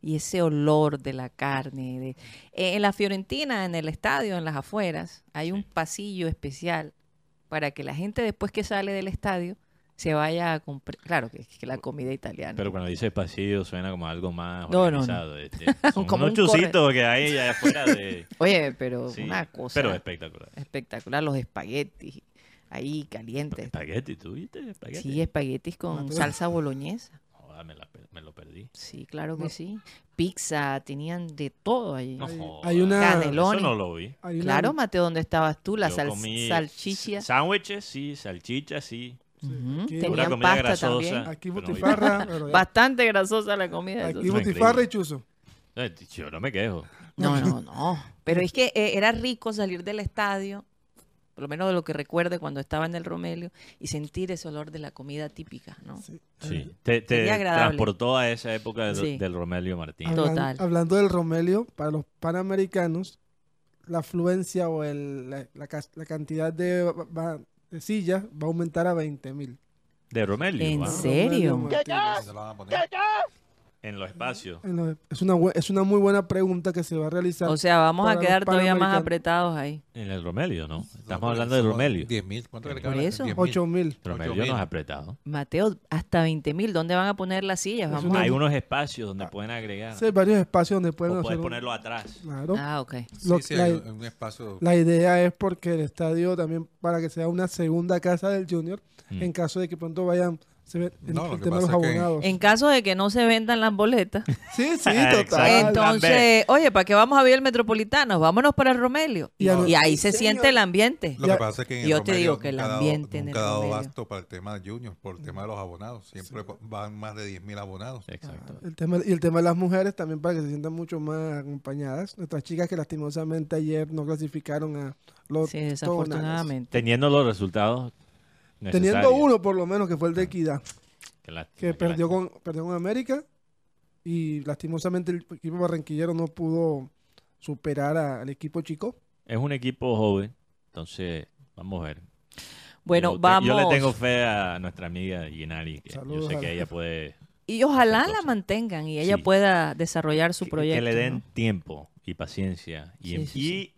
y ese olor de la carne. De... Eh, En la Fiorentina, en el estadio, en las afueras, hay un pasillo especial para que la gente después que sale del estadio se vaya a comprar. Claro que, que la comida italiana. Pero cuando dice pasillo suena como algo más No, no, no. organizado. este. Son Como unos un corre- chusitos que hay allá afuera de... Oye, pero Sí, una cosa Pero espectacular. espectacular, los espaguetis ahí calientes. Espagueti, ¿tú viste? Espagueti. Sí, espaguetis con salsa boloñesa. La pela. me lo perdí. Sí, claro que sí. Pizza, tenían de todo allí. No Hay- una- Canelones. Eso no lo vi. Hay una- Claro, Mateo, ¿dónde estabas tú? La sal- salchicha. Sándwiches, sí, salchichas, sí. Aquí- Pura Tenían comida pasta grasosa. también. Aquí butifarra. pero ya. Bastante grasosa la comida. Aquí sí. Butifarra y chuzo. Eh, Yo no me quejo. No, no, no. Pero es que eh, era rico salir del estadio, por lo menos de lo que recuerde cuando estaba en el Romelio, y sentir ese olor de la comida típica, ¿no? Sí. Sí. Te, te transportó a esa época de- Sí. del Romelio Martín. Total. hablando del Romelio, para los panamericanos, la afluencia o el- la, la cas- la cantidad de, va- va- de sillas va a aumentar a 20 mil. De Romelio, ¿En ¿ah? serio? ¿Se lo van a poner? En los espacios. Es una, es una muy buena pregunta que se va a realizar. O sea, vamos a quedar todavía más apretados ahí. En el Romelio, ¿no? No, Estamos hablando de somos Romelio. 10.000. ¿Cuánto que le Por cabe? eso. 10.000. 8 mil. Romelio 8.000. nos ha apretado. Mateo, hasta 20 mil, ¿dónde van a poner las sillas? Es Vamos una- a... Hay unos espacios donde pueden agregar. Sí, hay varios espacios donde pueden o hacer. puedes un- ponerlo atrás. Claro. Ah, ok. Lo- Sí, sí, la, un espacio. la idea es porque el estadio también, para que sea una segunda casa del Junior, Mm. en caso de que pronto vayan. Se ve, el, No, lo el que tema de los pasa es que- abonados. En caso de que no se vendan las boletas, Sí, sí, total. entonces, oye, ¿para qué vamos a ver el Metropolitano? Vámonos para el Romelio. Y ahí se siente el ambiente. Lo Ya- que pasa es que en el Yo te Romelio digo que el nunca ha dado- ambiente en el nunca ha dado Romelio. abasto para el tema de Junior, por el tema de los abonados. Siempre van más de 10.000 abonados. Exacto. El tema, y el tema de las mujeres también para que se sientan mucho más acompañadas. Nuestras chicas que lastimosamente ayer no clasificaron a los Sí, desafortunadamente. Teniendo los resultados Teniendo uno por lo menos que fue el de Equidad, Qué lástima, que perdió lástima. con, perdió con América y lastimosamente el equipo barranquillero no pudo superar a- al equipo chico. Es un equipo joven, entonces vamos a ver. Bueno, yo, vamos. Yo le tengo fe a nuestra amiga Ginari. que yo Saludos sé a- que ella puede. Y ojalá la mantengan y ella Sí. pueda desarrollar su que- proyecto. Que le den ¿no? tiempo y paciencia y, Sí, en- sí, y sí.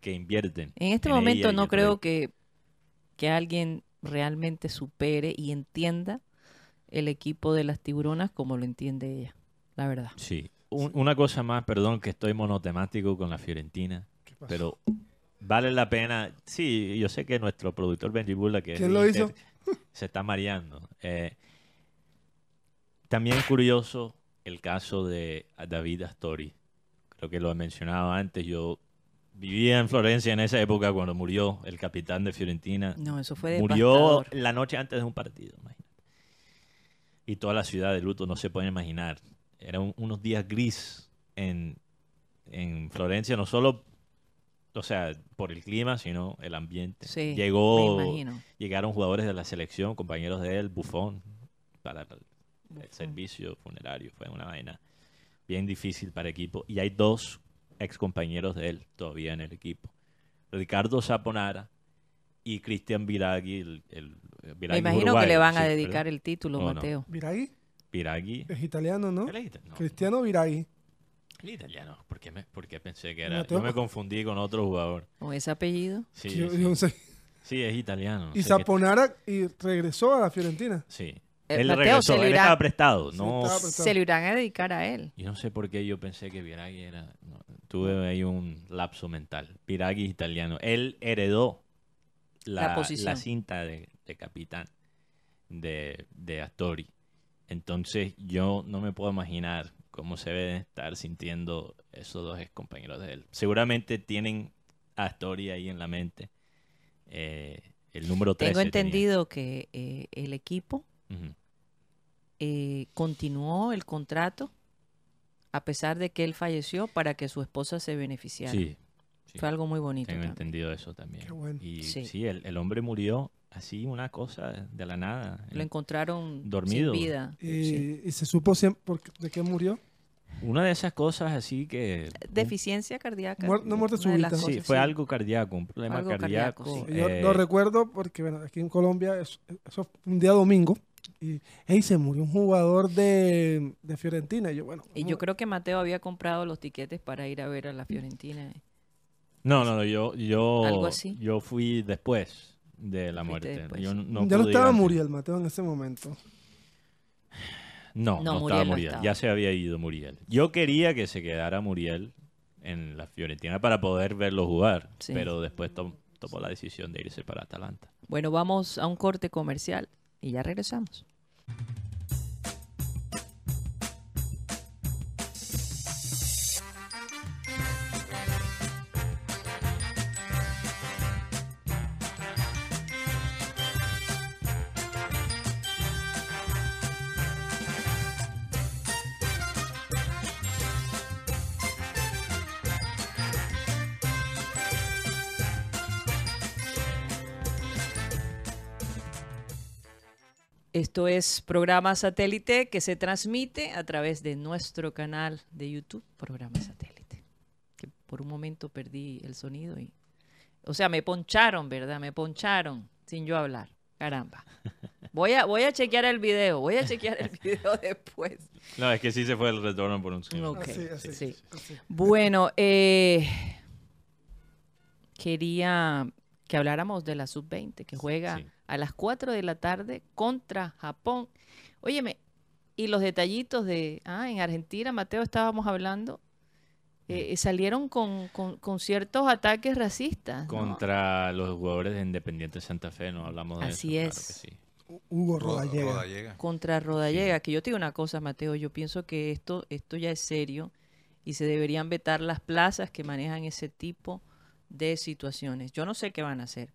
que invierten. En este en momento no creo que, que alguien realmente supere y entienda el equipo de las tiburonas como lo entiende ella, la verdad. Sí. Un- una cosa más, perdón que estoy monotemático con la Fiorentina, pero vale la pena. Sí, yo sé que nuestro productor Benji Bula, que es ¿Quién lo Inter, hizo? se está mareando. Eh, también curioso el caso de David Astori. Creo que lo he mencionado antes. Yo vivía en Florencia en esa época cuando murió el capitán de Fiorentina. No, eso fue Murió la noche antes de un partido, imagínate. Y toda la ciudad de luto, no se puede imaginar. Eran unos días gris en, en Florencia, no solo, o sea, por el clima, sino el ambiente. Sí, me Llegó, imagino. llegaron jugadores de la selección, compañeros de él, Bufón, para el, servicio funerario. Fue una vaina bien difícil para el equipo. Y hay dos ex compañeros de él todavía en el equipo. Ricardo Saponara y Cristian Viragui. El, el- Me Viragui imagino que le van a dedicar ¿verdad? el título, ¿O no? Mateo. Viragui Viragui. es italiano, ¿no? ¿Él es ita- no, Cristiano Viragui. es italiano. ¿Por qué, me, por qué pensé que era? Mateo. Yo me confundí con otro jugador. Con ese apellido. Sí, Yo- sí. yo sé. Sí, es italiano. Y que- Zaponara y regresó a la Fiorentina. Sí. Eh, Él Mateo, regresó, se le él irá- estaba prestado. No, estaba prestado. Se lo irán a dedicar a él. Yo no sé por qué yo pensé que Viragui era. no, tuve ahí un lapso mental. Viragui es italiano. Él heredó La la, cinta de, de capitán de, de Astori. Entonces yo no me puedo imaginar cómo se deben estar sintiendo esos dos ex compañeros de él. Seguramente tienen a Astori ahí en la mente. Eh, el número 13 Tengo tenía. entendido que eh, el equipo eh, continuó el contrato a pesar de que él falleció para que su esposa se beneficiara. Sí, sí. Fue algo muy bonito. Tengo también. entendido eso también. Qué bueno. Y Sí. sí, el, el hombre murió así, una cosa de la nada. Lo encontraron Dormido. sin vida. Y, Sí. y se supo siempre por qué- de qué murió. Una de esas cosas así que... Deficiencia cardíaca. Muer- no muerte súbita. Sí, cosas, fue sí. algo cardíaco, un problema Algo cardíaco. cardíaco, Yo eh, lo recuerdo porque bueno, aquí en Colombia es- eso fue un día domingo y se murió un jugador de, de Fiorentina. Y yo, bueno, Y yo creo que Mateo había comprado los tiquetes para ir a ver a la Fiorentina. No, no, no, yo, yo, Algo así. yo fui después de la muerte. Yo no, ya no estaba. Muriel Mateo en ese momento. No, No, no, Muriel estaba no Muriel. estaba. Ya se había ido Muriel. Yo quería que se quedara Muriel en la Fiorentina para poder verlo jugar, Sí. pero después tom- tomó la decisión de irse para Atalanta. Bueno, vamos a un corte comercial y ya regresamos. Esto es programa satélite que se transmite a través de nuestro canal de YouTube, programa satélite. Que por un momento perdí el sonido y, o sea, me poncharon, ¿verdad? Me poncharon sin yo hablar. Caramba. Voy a, voy a chequear el video, voy a chequear el video después. No, es que sí se fue el retorno por un segundo. Ok, Así, así, sí. así. Bueno, eh, quería que habláramos de la sub-20 que juega Sí. a las 4 de la tarde contra Japón. Óyeme, y los detallitos de, ah, en Argentina, Mateo, estábamos hablando, eh, salieron con, con- con ciertos ataques racistas. ¿no? Contra los jugadores de Independiente Santa Fe, no hablamos de Así eso. es. claro que sí. Hugo Roda- Rodallega. Rodallega. contra Rodallega, que yo te digo una cosa, Mateo, yo pienso que esto, esto ya es serio y se deberían vetar las plazas que manejan ese tipo de situaciones. Yo no sé qué van a hacer,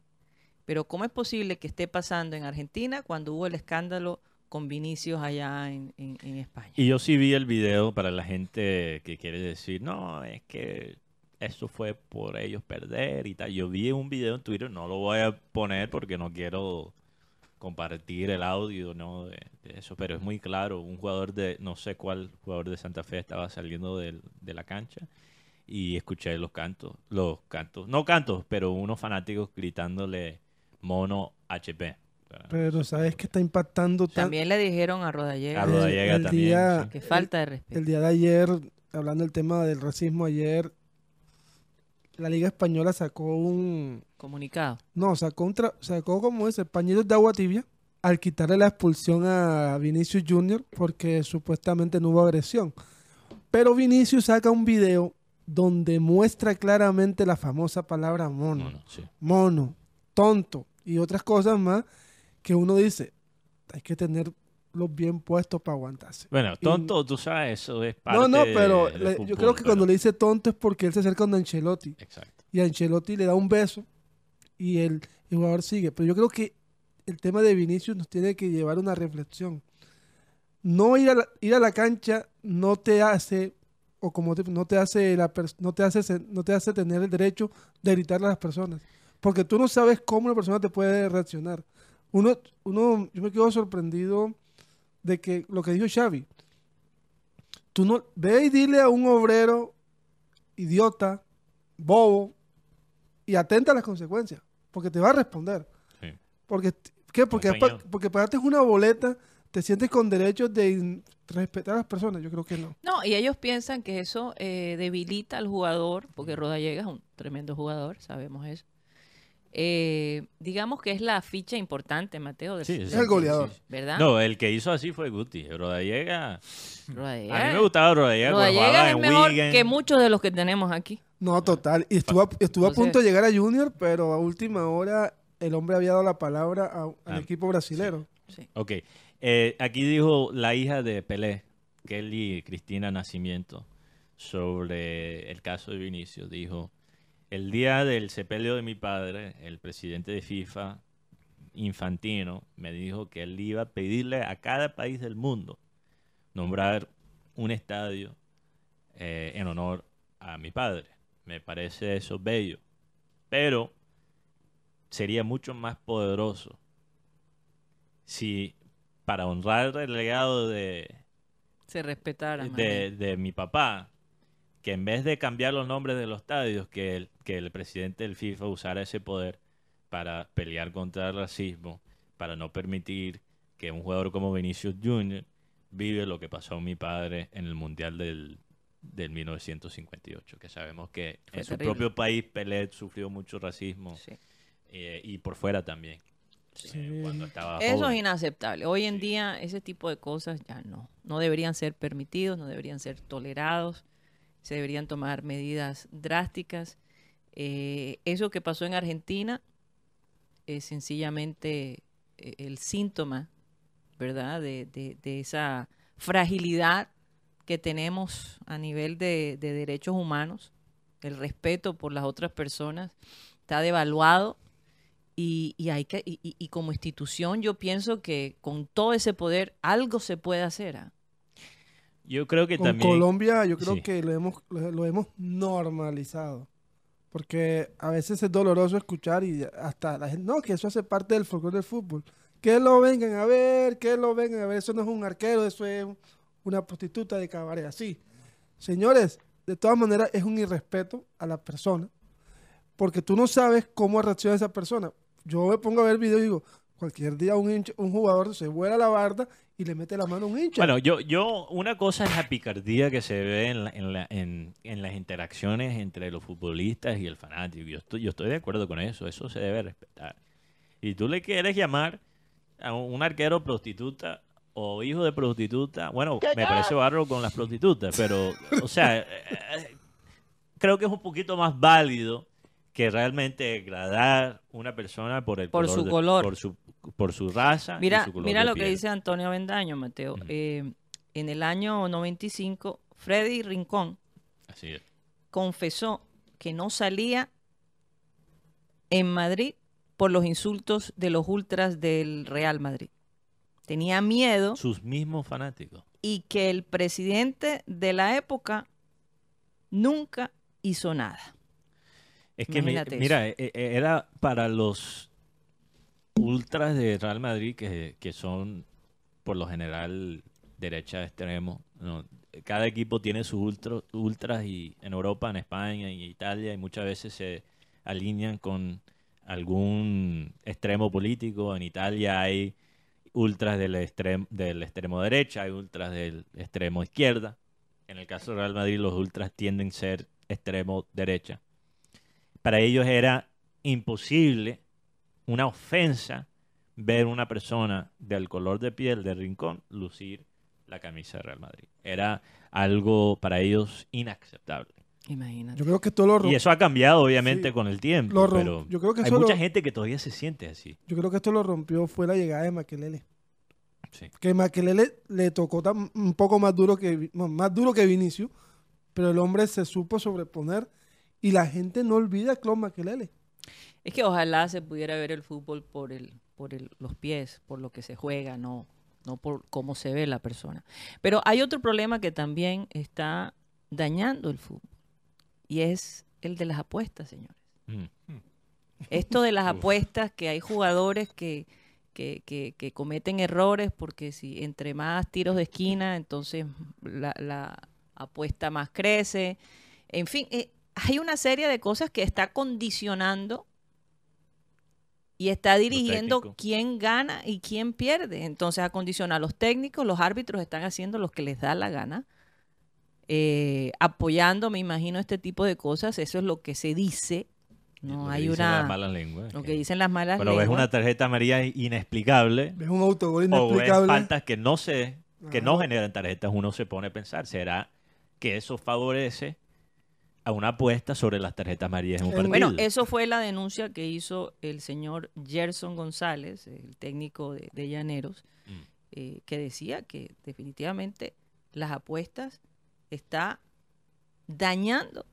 pero ¿cómo es posible que esté pasando en Argentina cuando hubo el escándalo con Vinicius allá en, en- España? Y yo sí vi el video para la gente que quiere decir, no, es que eso fue por ellos perder y tal. Yo vi un video en Twitter, no lo voy a poner porque no quiero compartir el audio no de, de eso, pero es muy claro, un jugador de, no sé cuál jugador de Santa Fe estaba saliendo del- de la cancha y escuché los cantos, los cantos, no cantos, pero unos fanáticos gritándole mono HP. Pero sabes que está impactando. También le dijeron a Rodallega A Rodallega el también, día- sí. que falta de respeto. El día de ayer, hablando del tema del racismo, ayer la Liga Española sacó un. Comunicado. No, sacó, un tra- sacó como ese, pañitos de agua tibia al quitarle la expulsión a Vinicius Junior porque supuestamente no hubo agresión. Pero Vinicius saca un video donde muestra claramente la famosa palabra mono. Mono, sí. mono, tonto y otras cosas más que uno dice, hay que tenerlos bien puestos para aguantarse. Bueno, Y- tonto, tú sabes, eso es parte No, no, de- pero yo creo que cuando le dice tonto es porque él se acerca a Ancelotti Exacto. y Ancelotti le da un beso y el, el jugador sigue. Pero yo creo que el tema de Vinicius nos tiene que llevar a una reflexión. No ir a la, ir a la cancha no te hace o como te- no te hace la no te hace no te hace tener el derecho de gritarle a las personas, porque tú no sabes cómo una persona te puede reaccionar. Uno uno yo me quedo sorprendido de que lo que dijo Xavi. Tú no ve y dile a un obrero idiota, bobo y atenta a las consecuencias, porque te va a responder. Sí. Porque, ¿qué? Porque, porque pagaste una boleta, te sientes con derechos de respetar a las personas. Yo creo que no. No, y ellos piensan que eso eh, debilita al jugador, porque Rodallega es un tremendo jugador, sabemos eso. Eh, digamos que es la ficha importante, Mateo. del- Sí, Es sí, el sí, goleador. sí, sí. ¿Verdad? No, el que hizo así fue Guti. Rodallega. Rodallega, A mí me gustaba Rodallega Rodallega es en mejor Wigan. que muchos de los que tenemos aquí. No, total. Y estuvo, a- estuvo a punto de llegar a Junior, pero a última hora el hombre había dado la palabra a- al Ah, equipo brasilero. Ok. Eh, aquí dijo la hija de Pelé, Kelly Cristina Nacimiento, sobre el caso de Vinicius. Dijo, el día del sepelio de mi padre, el presidente de FIFA, Infantino, me dijo que él iba a pedirle a cada país del mundo nombrar un estadio eh, en honor a mi padre. Me parece eso bello. Pero sería mucho más poderoso si para honrar el legado de, Se respetara. de, mi papá, que en vez de cambiar los nombres de los estadios, que el, que el presidente del FIFA usara ese poder para pelear contra el racismo, para no permitir que un jugador como Vinicius Jr. vive lo que pasó a mi padre en el Mundial del, del 1958, que sabemos que Fue en su propio país Pelé sufrió mucho racismo Sí. eh, y por fuera también. Cuando estaba Eso joven. es inaceptable. Hoy en Sí. día ese tipo de cosas ya no. No deberían ser permitidos, no deberían ser tolerados. Se deberían tomar medidas drásticas. Eh, eso que pasó en Argentina es sencillamente eh, el síntoma, ¿verdad? De, de- de esa fragilidad que tenemos a nivel de, de derechos humanos. El respeto por las otras personas está devaluado y, y hay que y, como institución yo pienso que con todo ese poder algo se puede hacer. ¿ah? Yo creo que Con también... Colombia yo creo Sí. que lo hemos, lo, lo hemos normalizado. Porque a veces es doloroso escuchar y hasta la gente, no, que eso hace parte del folclore del fútbol. Que lo vengan a ver, que lo vengan a ver. Eso no es un arquero, eso es una prostituta de cabaret, así. Señores, de todas maneras es un irrespeto a la persona, porque tú no sabes cómo reacciona esa persona. Yo me pongo a ver videos y digo, cualquier día un, hincha- un jugador se vuela la barda y le mete la mano a un hincha. Bueno, yo, yo, una cosa es la picardía que se ve en, la- en, la- en- en las interacciones entre los futbolistas y el fanático. Yo estoy, yo estoy de acuerdo con eso, eso se debe respetar. Y tú le quieres llamar a un, un arquero prostituta o hijo de prostituta, bueno, me parece barro con las prostitutas, pero, o sea, eh, eh, creo que es un poquito más válido que realmente degradar una persona por el Por color su de- color. por su, por su raza y Mira, su color mira de lo que dice Antonio Bendaño, Mateo. Eh, en el año 95, Freddy Rincón Así es. confesó que no salía en Madrid por los insultos de los ultras del Real Madrid. Tenía miedo Sus mismos fanáticos. y que el presidente de la época nunca hizo nada. Es que mi- mira, e- e- era para los ultras de Real Madrid que, que son por lo general derecha extremo. ¿no? Cada equipo tiene sus ultro- ultras y en Europa, en España y Italia y muchas veces se alinean con algún extremo político. En Italia hay ultras del extremo, del extremo derecha, hay ultras del extremo izquierda. En el caso de Real Madrid los ultras tienden a ser extremo derecha para ellos era imposible, una ofensa, ver una persona del color de piel de Rincón lucir la camisa de Real Madrid. Era algo para ellos inaceptable. Imagínate. Yo creo que esto lo Y eso ha cambiado obviamente Sí. con el tiempo, Lo pero yo creo que hay mucha lo- gente que todavía se siente así. Yo creo que esto lo rompió fue la llegada de Maquelele. Sí. Que Maquelele le tocó tan- un poco más duro que más duro que Vinicius, pero el hombre se supo sobreponer y la gente no olvida a Claude Maquelele. Es que ojalá se pudiera ver el fútbol por el, por el- los pies, por lo que se juega, no, no por cómo se ve la persona. Pero hay otro problema que también está dañando el fútbol y es el de las apuestas, señores. Mm. Esto de las apuestas, que hay jugadores que, que, que- que cometen errores porque si entre más tiros de esquina, entonces la, la apuesta más crece. En fin, eh, hay una serie de cosas que está condicionando y está dirigiendo quién gana y quién pierde. Entonces acondiciona a los técnicos, los árbitros están haciendo lo que les da la gana, eh, apoyando, me imagino, este tipo de cosas. Eso es lo que se dice. No Lo que hay dicen una... las malas lenguas, Lo que- que dicen las malas Pero ves lenguas. una tarjeta amarilla inexplicable Es un autogol o ves inexplicable. faltas que no se que no generan tarjetas, uno se pone a pensar, ¿será que eso favorece a una apuesta sobre las tarjetas amarillas en un partido? Bueno, eso fue la denuncia que hizo el señor Gerson González, el técnico de, de Llaneros, Mm. eh, que decía que definitivamente las apuestas está dañando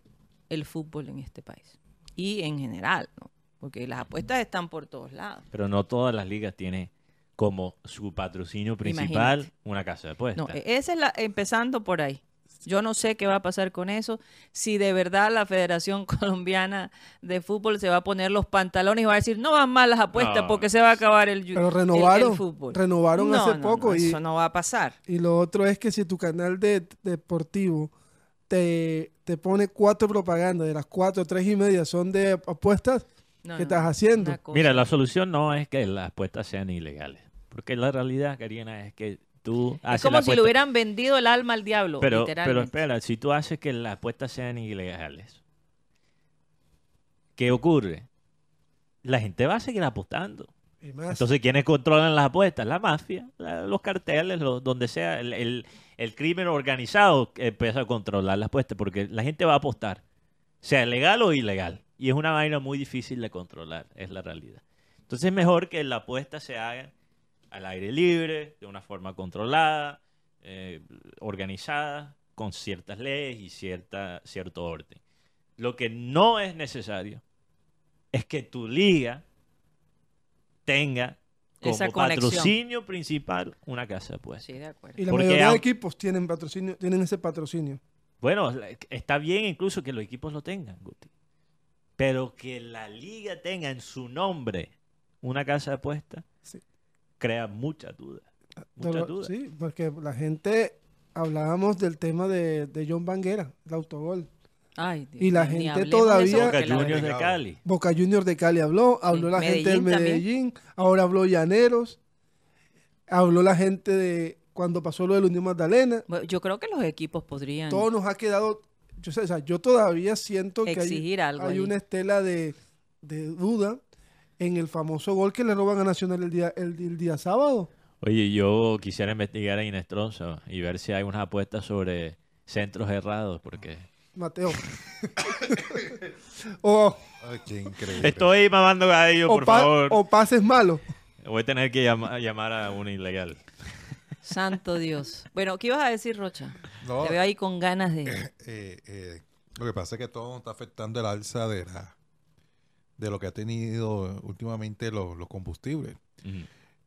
el fútbol en este país y en general, ¿no? Porque las apuestas están por todos lados. Pero no todas las ligas tienen como su patrocinio principal Imagínate. una casa de apuestas. No, e- esa es la empezando por ahí. Yo no sé qué va a pasar con eso. Si de verdad la Federación Colombiana de Fútbol se va a poner los pantalones y va a decir, no van mal las apuestas No. porque se va a acabar el, Pero renovaron, el fútbol. renovaron No, hace no, poco no, y, eso no va a pasar. y lo otro es que si tu canal de, deportivo te, te pone cuatro propagandas, de las cuatro, tres y media son de apuestas, No, ¿qué no, estás haciendo? Mira, la solución no es que las apuestas sean ilegales. Porque la realidad, Karina, es que tú es como la si le hubieran vendido el alma al diablo, Pero, pero espera, si tú haces que las apuestas sean ilegales, ¿qué ocurre? La gente va a seguir apostando. Entonces, ¿quiénes controlan las apuestas? La mafia, la- los carteles, los- donde sea. El, el- el crimen organizado empieza a controlar las apuestas porque la gente va a apostar, sea legal o ilegal. Y es una vaina muy difícil de controlar, es la realidad. Entonces, es mejor que la apuesta se haga al aire libre, de una forma controlada, eh, organizada, con ciertas leyes y cierta, cierto orden. Lo que no es necesario es que tu liga tenga como Esa patrocinio principal una casa de apuestas. Sí, de acuerdo. y la porque mayoría de equipos tienen patrocinio, tienen ese patrocinio. Bueno, está bien incluso que los equipos lo tengan, Guti. Pero que la liga tenga en su nombre una casa de apuestas. Crea muchas dudas. Muchas dudas. Sí, porque la gente hablábamos del tema de, de John Banguera, el autogol. Ay, Dios Y la gente todavía- Boca Juniors de Cali. Boca Juniors de Cali habló, habló Sí, la gente del Medellín también. Ahora habló Llaneros, habló la gente de cuando pasó lo del Unión Magdalena. Bueno, Yo creo que los equipos podrían. Todo nos ha quedado, yo, sé, o sea, yo todavía siento que hay, Exigir algo hay ahí. una estela de, de duda en el famoso gol que le roban a Nacional el día, el, el día sábado. Oye, yo quisiera investigar a Inestrosa y ver si hay unas apuestas sobre centros errados, porque Mateo. o, Ay, qué increíble. estoy mamando gallo, o por favor. o pases malos. Voy a tener que llama- llamar a un ilegal. Santo Dios. Bueno, ¿qué ibas a decir, Rocha? No. Te veo ahí con ganas de. Eh, eh, lo que pasa es que todo está afectando el alza de la de lo que ha tenido últimamente los, los combustibles.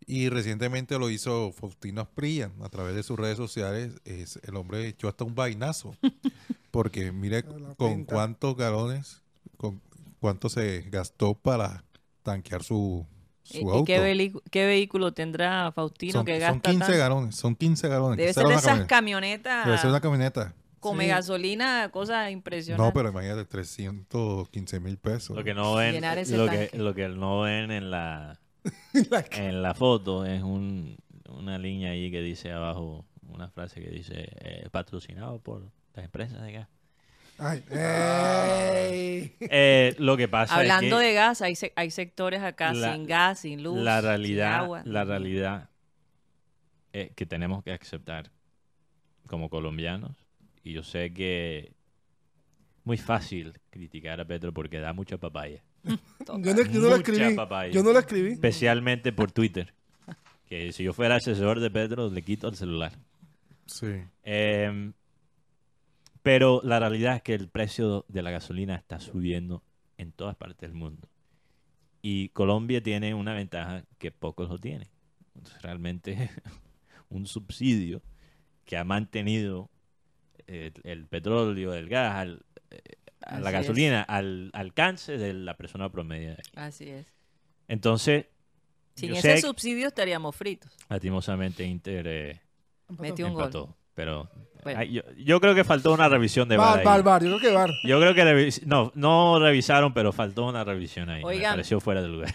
Y recientemente lo hizo Faustino Asprilla a través de sus redes sociales. Es, el hombre echó hasta un vainazo. Porque mire con pinta. cuántos galones, con cuánto se gastó para tanquear su, su ¿Y- ¿Y auto. qué, qué vehículo tendrá Faustino son, que son gasta 15 tanto? galones, son 15 galones. Debe ser de esas camioneta. camionetas Debe ser una camioneta. Come Sí. gasolina, cosas impresionantes. No, pero imagínate, 315 mil pesos. Lo que no ven, lo que, lo que no ven en la, La- en la foto es un, una línea ahí que dice abajo, una frase que dice eh, patrocinado por las empresas de gas. Ay, ey. Eh, lo que pasa Hablando es que de gas, hay, se- hay sectores acá la- sin gas, sin luz, la sin realidad, agua. la realidad eh, que tenemos que aceptar como colombianos, y yo sé que muy fácil criticar a Petro porque da mucha papaya. Yo no, yo no escribí. papaya. Yo no lo escribí. especialmente por Twitter. Que si yo fuera asesor de Petro, le quito el celular. Sí. Em, pero la realidad es que el precio de la gasolina está subiendo en todas partes del mundo. Y Colombia tiene una ventaja que pocos lo tienen. Entonces, realmente un subsidio que ha mantenido el, petróleo, el gas, al- eh, a la Así es. gasolina al alcance de la persona promedio. Así es. Entonces, Sin ese sé subsidio estaríamos fritos. lastimosamente Inter eh, Metió un gol. empató. Pero Bueno. ay, yo, yo creo que faltó una revisión de Bar, VAR. bar, ahí. bar. Yo creo que bar. Yo creo que no, no revisaron, pero faltó una revisión ahí. Me Oigan. pareció fuera de lugar.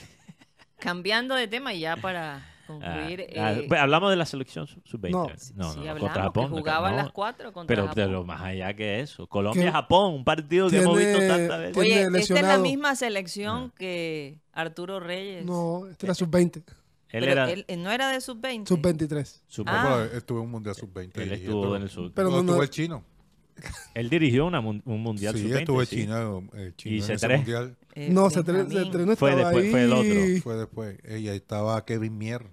Cambiando de tema y ya para concluir. ah, eh, pues, hablamos de la selección sub- sub-20. No. No, sí, no, hablamos contra Japón. que jugaban no, las cuatro contra pero, Japón. pero más allá que eso. Colombia-Japón, un partido que hemos visto tantas veces. Oye, esta es la misma selección que Arturo Reyes. No, este era sub-20. Él Pero era él, él no era de sub-20. Sub-23. sub- Ah. Estuvo en un mundial sub-20. Él estuvo en el sub. Pero no, estuvo el chino. Él dirigió una un mundial sí, sub-20. estuvo el sí. chino, el chino Y en ese C3. mundial. Eh, No, se Benjamín. no Fue estaba después- ahí. fue el otro. Fue después. Eh, Y ahí estaba Kevin Mier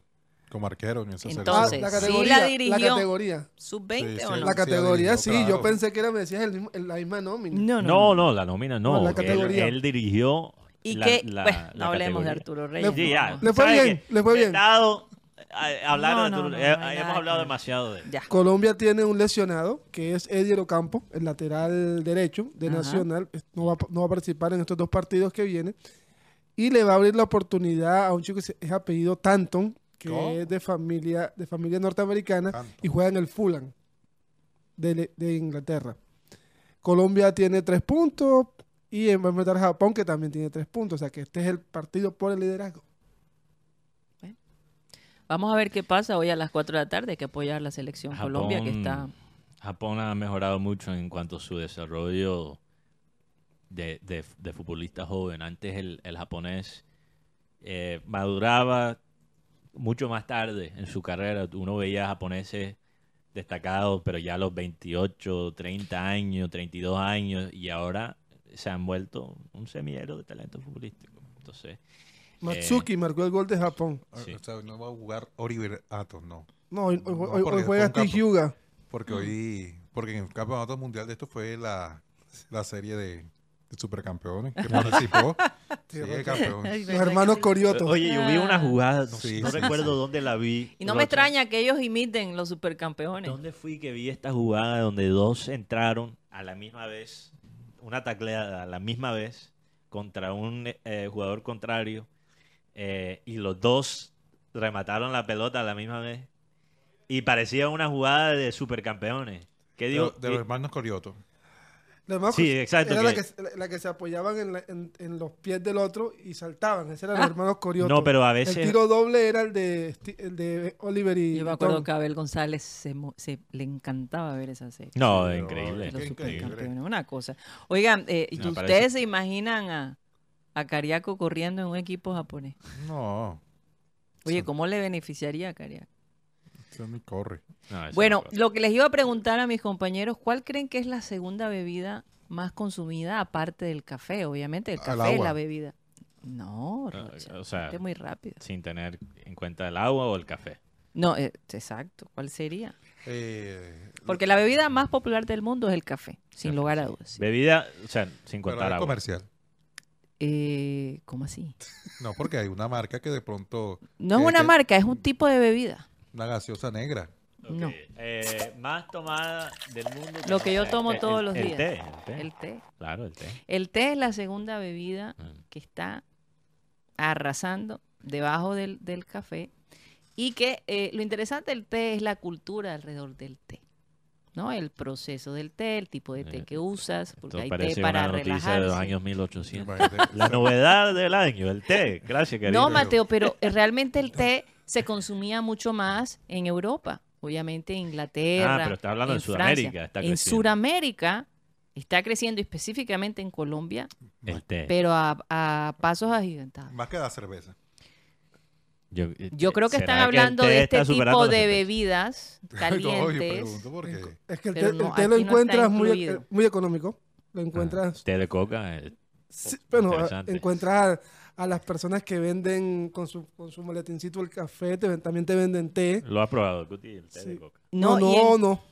como arquero en esa Ah, Entonces, la sí categoría. la dirigió. categoría. ¿Sub-20 Sí, o sí. no? La categoría, dirigió, sí. claro. Yo pensé que era, me decías, el mismo- la misma nómina. No, no. No, no, la nómina no. No, la categoría. Él, dirigió. Y la- que, la- la no hablemos de. Arturo Reyes. Sí, ya. Le fue ¿Sabe bien, le fue bien. Vetado, eh, hablar No, de Arturo- no, eh, no hemos nada hablado demasiado de él. Ya. Colombia tiene un lesionado que es Edier Ocampo, el lateral derecho de Ajá. Nacional. No va, no va a participar en estos dos partidos que vienen. Y le va a abrir la oportunidad a un chico que se- es apellido Tanton, que ¿Cómo? es de familia, de familia norteamericana y juega en el Fulham de, de Inglaterra. Colombia tiene tres puntos y va a enfrentar a Japón, que también tiene tres puntos. O sea que este es el partido por el liderazgo. Vamos a ver qué pasa hoy a las 4 de la tarde. Hay que apoyar a la selección Colombia que está... Japón ha mejorado mucho en cuanto a su desarrollo de, de, de futbolista joven. Antes el, el japonés eh, maduraba mucho más tarde en su carrera. Uno veía japoneses destacados, pero ya a los 28, 30 años, 32 años, y ahora se han vuelto un semillero de talento futbolístico. Entonces, Matsuki marcó el gol de Japón. Sí. O sea, no va a jugar Oliver Atos, no. No, hoy, hoy- No, hoy- hoy porque juega Steve Hyuga. Porque hoy, porque en el campeonato mundial de esto fue la, la serie de supercampeones que participó. sí, el campeón. Ay, Los hermanos. Corioto. Oye, yo vi una jugada, no, Sí, no sí, recuerdo sí. dónde la vi. Y no me extraña que ellos imiten los supercampeones. ¿Dónde fui que vi esta jugada donde dos entraron a la misma vez, una tacleada a la misma vez contra un eh, jugador contrario eh, y los dos remataron la pelota a la misma vez. Y parecía una jugada de supercampeones. ¿Qué De, digo? de los hermanos Corioto. Sí, exacto, Era la que- la- se apoyaban en, la- en- en los pies del otro y saltaban. Ese eran los hermanos Corioto. No, pero a veces- El tiro doble era el de, Sti- el de Oliver y Yo me acuerdo Tom. que a Abel González se, le encantaba ver esa serie. No, Sí, increíble. los increíble. una cosa. Oigan, eh, ¿y ¿ustedes parece- se imaginan a, a Cariaco corriendo en un equipo japonés? No, Oye, ¿cómo le beneficiaría a Cariaco? Eso ni corre. No, eso Bueno, no- lo que les iba a preguntar a mis compañeros, ¿cuál creen que es la segunda bebida más consumida aparte del café? Obviamente, el café es la bebida. No, Ah, Rocha, o sea, muy rápido. sin tener en cuenta el agua o el café. No, eh, exacto. ¿Cuál sería? Eh, Porque la bebida más popular del mundo es el café, sin lugar a dudas. Bebida, o sea, sin pero contar es agua. comercial. Eh, ¿Cómo así? No, porque hay una marca que de pronto. No es una que- marca, es un tipo de bebida. Una gaseosa negra. No. eh, más tomada del mundo. Lo que yo tomo el- todos los el días. té, el té. El té. Claro, el té. El té es la segunda bebida Mm. que está arrasando debajo del, del café y que eh, lo interesante del té es la cultura alrededor del té. ¿no? El proceso del té, el tipo de té Eh, que usas, porque Esto hay té para una relajarse. de los años 1800. Imagínate. La novedad del año, el té. Gracias, querido. No, Mateo, pero realmente el té se consumía mucho más en Europa, obviamente en Inglaterra. Ah, pero está hablando en de Sudamérica, está en creciendo. Sudamérica está creciendo específicamente en Colombia, El té. pero a, a pasos agigantados. Más que la cerveza. Yo, Yo creo que ¿será están el hablando de este tipo de bebidas calientes. pregunto por qué. Es que el té, el lo no encuentras muy, eh, muy económico. Lo encuentras. Té de coca. eh, sí, bueno, encuentras a, las personas que venden con su, con su maletincito el café, te ven- también te venden té. Lo has probado, Cuti, el té de coca. No, No, no.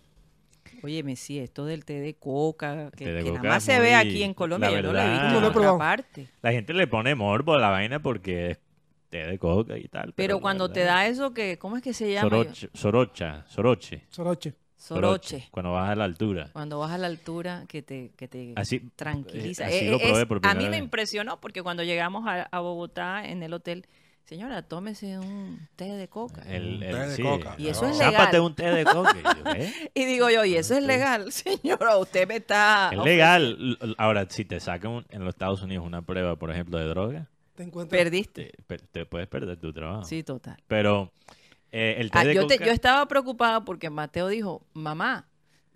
Óyeme, sí, esto del té de coca, que, té de que coca nada más se ve aquí en Colombia, yo no lo he visto No en lo he otra probado. parte. La gente le pone morbo a la vaina porque es té de coca y tal. Pero cuando te da eso, que ¿cómo es que se llama? Soroche, sorocha, soroche. Soroche. Soroche. Cuando vas a la altura. Cuando vas a la altura, que te, que te Así, tranquiliza. eh, así Eh, lo eh, probé es- por a mí me impresionó porque cuando llegamos a, a Bogotá en el hotel, señora, tómese un té de coca. El, el- té de sí. coca. Y eso es Zápate legal. un té de coca. Y yo, ¿eh? Y digo yo, ¿y eso es legal? Señora, usted me está... Es legal. Ahora, si te sacan un- en los Estados Unidos una prueba, por ejemplo, de droga, Te encuentras. Perdiste. te, te puedes perder tu trabajo. Sí, total. Pero eh, el té Ah, de yo, te- coca... yo estaba preocupada porque Mateo dijo, mamá,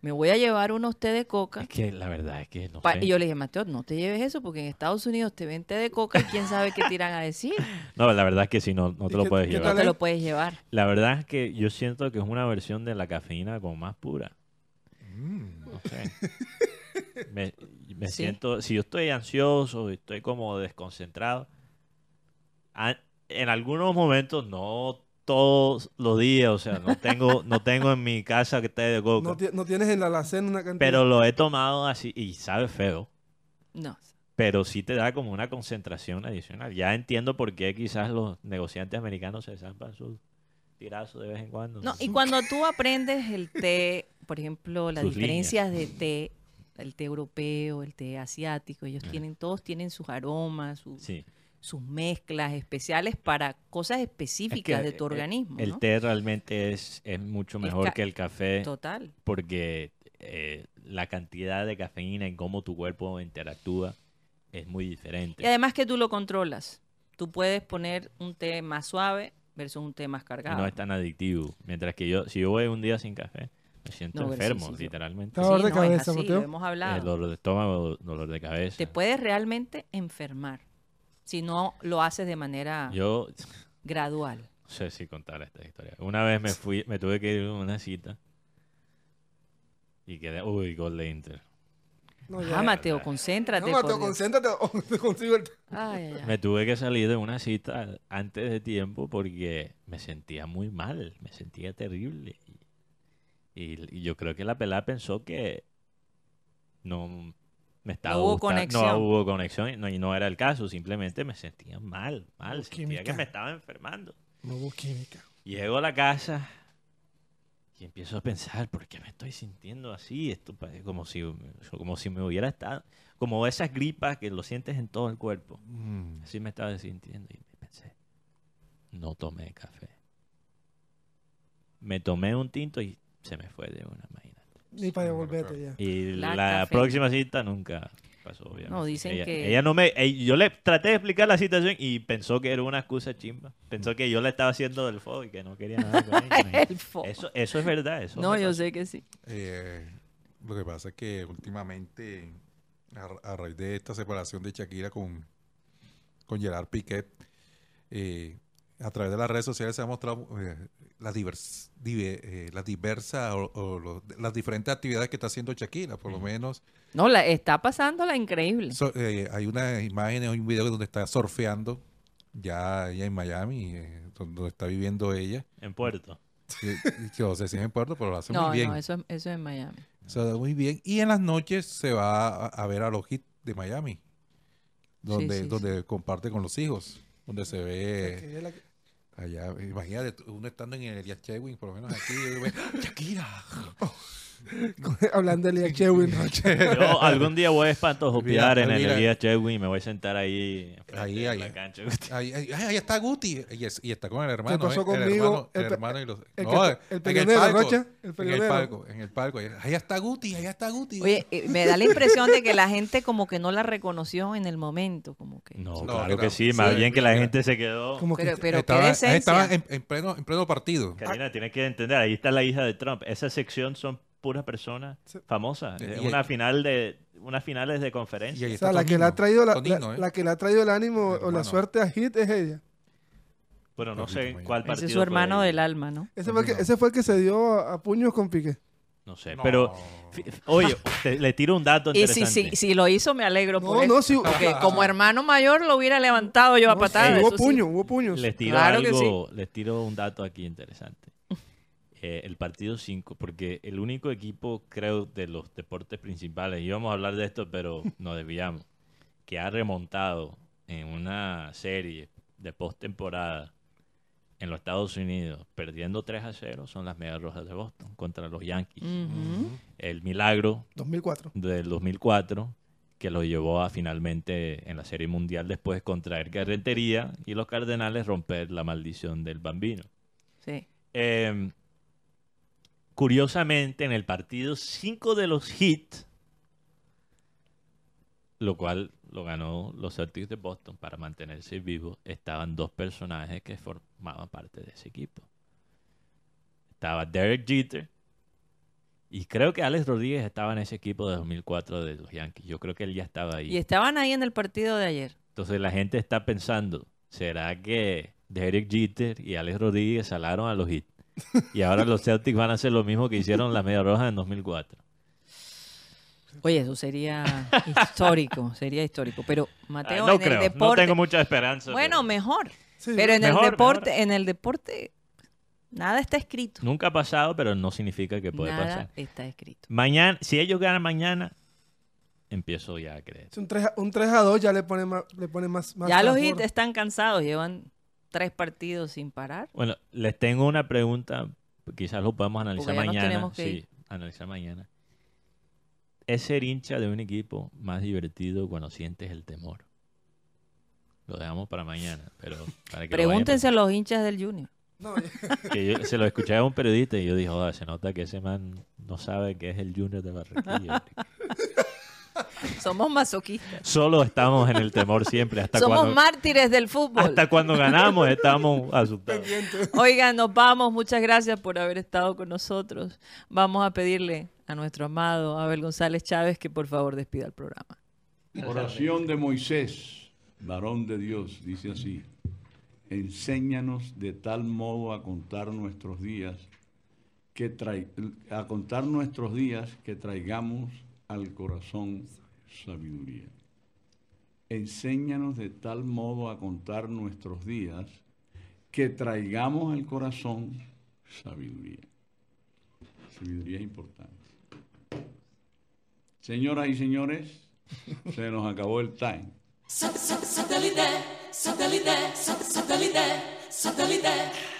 me voy a llevar unos té de coca. Es que la verdad es que no Pa- sé. Y yo le dije, Mateo, no te lleves eso porque en Estados Unidos te ven té de coca y quién sabe qué te irán a decir. No, la verdad es que si no, no te ¿Y lo puedes No llevar. te lo puedes llevar. La verdad es que yo siento que es una versión de la cafeína como más pura. Mm. No sé. me me Sí. siento, si yo estoy ansioso, estoy como desconcentrado, a- en algunos momentos, no todos los días, o sea, no tengo, no tengo en mi casa que té de coca, No, ti- no tienes en la alacena una cantidad. pero lo he tomado así y sabe feo. No. Pero sí te da como una concentración adicional. Ya entiendo por qué quizás los negociantes americanos se zampan sus tirazos de vez en cuando. No, y cuando tú aprendes el té, por ejemplo, las Sus diferencias de té, el té europeo, el té asiático, ellos tienen, todos tienen sus aromas, sus, Sí. Sus mezclas especiales para cosas específicas de tu el- organismo. El ¿no? té realmente es, es mucho Es mejor ca- que el café Total. porque eh, la cantidad de cafeína en cómo tu cuerpo interactúa es muy diferente. Y además que tú lo controlas. Tú puedes poner un té más suave versus un té más Y cargado. no es tan adictivo. Mientras que yo, si yo voy un día sin café, me siento No, enfermo, sí, sí. literalmente. Dolor Sí, de no, es cabeza, así, Mateo. lo hemos hablado. El dolor de estómago, dolor de cabeza. Te puedes realmente enfermar si no lo haces de manera Yo gradual. no sé si contar esta historia. Una vez me fui, me tuve que ir a una cita y quedé, uy, gol de Inter. No, Ah, ya. Concéntrate. No, Mateo, concéntrate o te consigo el... Ay, ay, ay. Me tuve que salir de una cita antes de tiempo porque me sentía muy mal, me sentía terrible. Y yo creo que la pelada pensó que no me estaba hubo gustando- conexión. No hubo conexión y no, y no era el caso, simplemente me sentía mal, mal, Hubo sentía que química. me estaba enfermando. No hubo química. Llego a la casa y empiezo a pensar, ¿por qué me estoy sintiendo así? Esto parece como si, como si me hubiera estado, como esas gripas que lo sientes en todo el cuerpo. Mm. Así me estaba sintiendo y pensé, no tomé café. me tomé un tinto y se me fue de una, imagínate. Ni para devolverte ya. Y La próxima cita nunca pasó, obviamente. No, dicen ella, que- Ella no me... yo le traté de explicar la situación y pensó que era una excusa chimba. Pensó que yo le estaba haciendo del fuego y que no quería nada con ella. El fo- Eso, eso es verdad, eso No, yo sé que sí. Eh, lo que pasa es que últimamente, a, a raíz de esta separación de Shakira con, con Gerard Piquet, eh, a través de las redes sociales se ha mostrado eh, las, divers- dive- eh, las diversas o, o los- las diferentes actividades que está haciendo Shakira. Por lo menos No, la, está pasándola increíble. so- eh, hay una imagen, hay un video donde está surfeando ya ella en Miami, eh, donde está viviendo ella. En Puerto. Eh, Yo no sé si es en Puerto, pero lo hace No, muy bien. no, eso, es- eso es en Miami. Se da muy bien. Y en las noches se va a, a ver a los hits de Miami, donde, sí, donde comparte con los hijos, donde se ve Allá. Imagínate, uno estando en el Elias Chewin, por lo menos aquí, Shakira. Hablando de Lia Chewin. Yo algún día voy a espantojopear en el. Elías Chewin y me voy a sentar ahí. Ahí, ahí. la cancha. Ahí, ahí, ahí está Guti. Y, es- y está con el hermano. pasó ¿eh? conmigo? El hermano, el El hermano y los. el no, el peleonero, palco, Rocha, el En el palco, en el palco. Allá está Guti, allá está Guti. Oye, eh, me da la impresión de que la gente como que no la reconoció en el momento, como que... No, No, claro que sí, más Sí, bien que la gente se quedó. Como que Pero, pero qué Estaba- decencia. Estaban en, en pleno, en pleno partido. Karina, tienes que entender, ahí está la hija de Trump. Esa sección son puras personas Sí. famosas. Y- Es y- una final de unas finales de conferencia. O sea, la que le ha traído la, Tonino, la- ¿eh? la que le ha traído el ánimo o la suerte a Hit es ella. Bueno, no sé cuál Ese partido es su hermano del alma, ¿no? Ese fue, el que, ese fue el que se dio a, a puños con Piqué. No sé, No. pero oye, te- le tiro un dato Y si, si, si lo hizo, me alegro No, no, sí. Porque como hermano mayor lo hubiera levantado yo a patadas. hubo eso sí. puños, hubo puños. Les tiro Claro que algo, les tiro un dato aquí interesante. Eh, el partido 5, porque el único equipo, creo, de los deportes principales, íbamos a hablar de esto, pero nos desviamos, que ha remontado en una serie de postemporada en los Estados Unidos, perdiendo 3 a 0, son las Medias Rojas de Boston contra los Yankees. El milagro 2004. del 2004 que lo llevó a finalmente en la Serie Mundial después contraer Rentería y los Cardenales romper la maldición del bambino. Sí. Eh, curiosamente, en el partido, cinco de los hits, lo cual lo ganó los Celtics de Boston para mantenerse vivos, estaban dos personajes que formaban parte de ese equipo. Estaba Derek Jeter y creo que Alex Rodríguez estaba en ese equipo de 2004 de los Yankees. Yo creo que él ya estaba ahí. Y estaban ahí en el partido de ayer. Entonces la gente está pensando, ¿será que Derek Jeter y Alex Rodríguez salaron a los hits? Y ahora los Celtics van a hacer lo mismo que hicieron las Media Rojas en 2004. Oye, eso sería histórico, sería histórico. Pero Mateo, Ah, no en creo, el no deporte, tengo mucha esperanza. bueno, pero mejor. Sí, Pero en Mejor, el deporte, mejor. en el deporte nada está escrito. Nunca ha pasado, pero no significa que puede nada pasar. está escrito. Mañana, si ellos ganan mañana, empiezo ya a creer. un 3, a, un 3 a 2 ya le pone más, le pone más, más ya los hits están cansados, llevan tres partidos sin parar. Bueno, les tengo una pregunta, quizás lo podemos analizar Porque ya nos mañana. tenemos que sí, ir. analizar mañana. ¿Es ser hincha de un equipo más divertido cuando sientes el temor? Lo dejamos para mañana, pero para que lo Pregúntense a los hinchas del Junior. No, Que yo- se lo escuché a un periodista y yo dije, joder, se nota que ese man no sabe qué es el Junior de Barranquilla. Somos masoquistas. Solo estamos en el temor siempre, hasta Somos cuando, mártires del fútbol. hasta cuando ganamos estamos asustados. Oigan, nos vamos. Muchas gracias por haber estado con nosotros. Vamos a pedirle a nuestro amado Abel González Chávez que por favor despida el programa. Oración de Moisés, varón de Dios, dice así. Enséñanos de tal modo a contar nuestros días que trai- a contar nuestros días que traigamos al corazón sabiduría. Enséñanos de tal modo a contar nuestros días que traigamos al corazón sabiduría. Sabiduría es importante. Señoras y señores, se nos acabó el time. Satellite, satellite, satellite, satellite.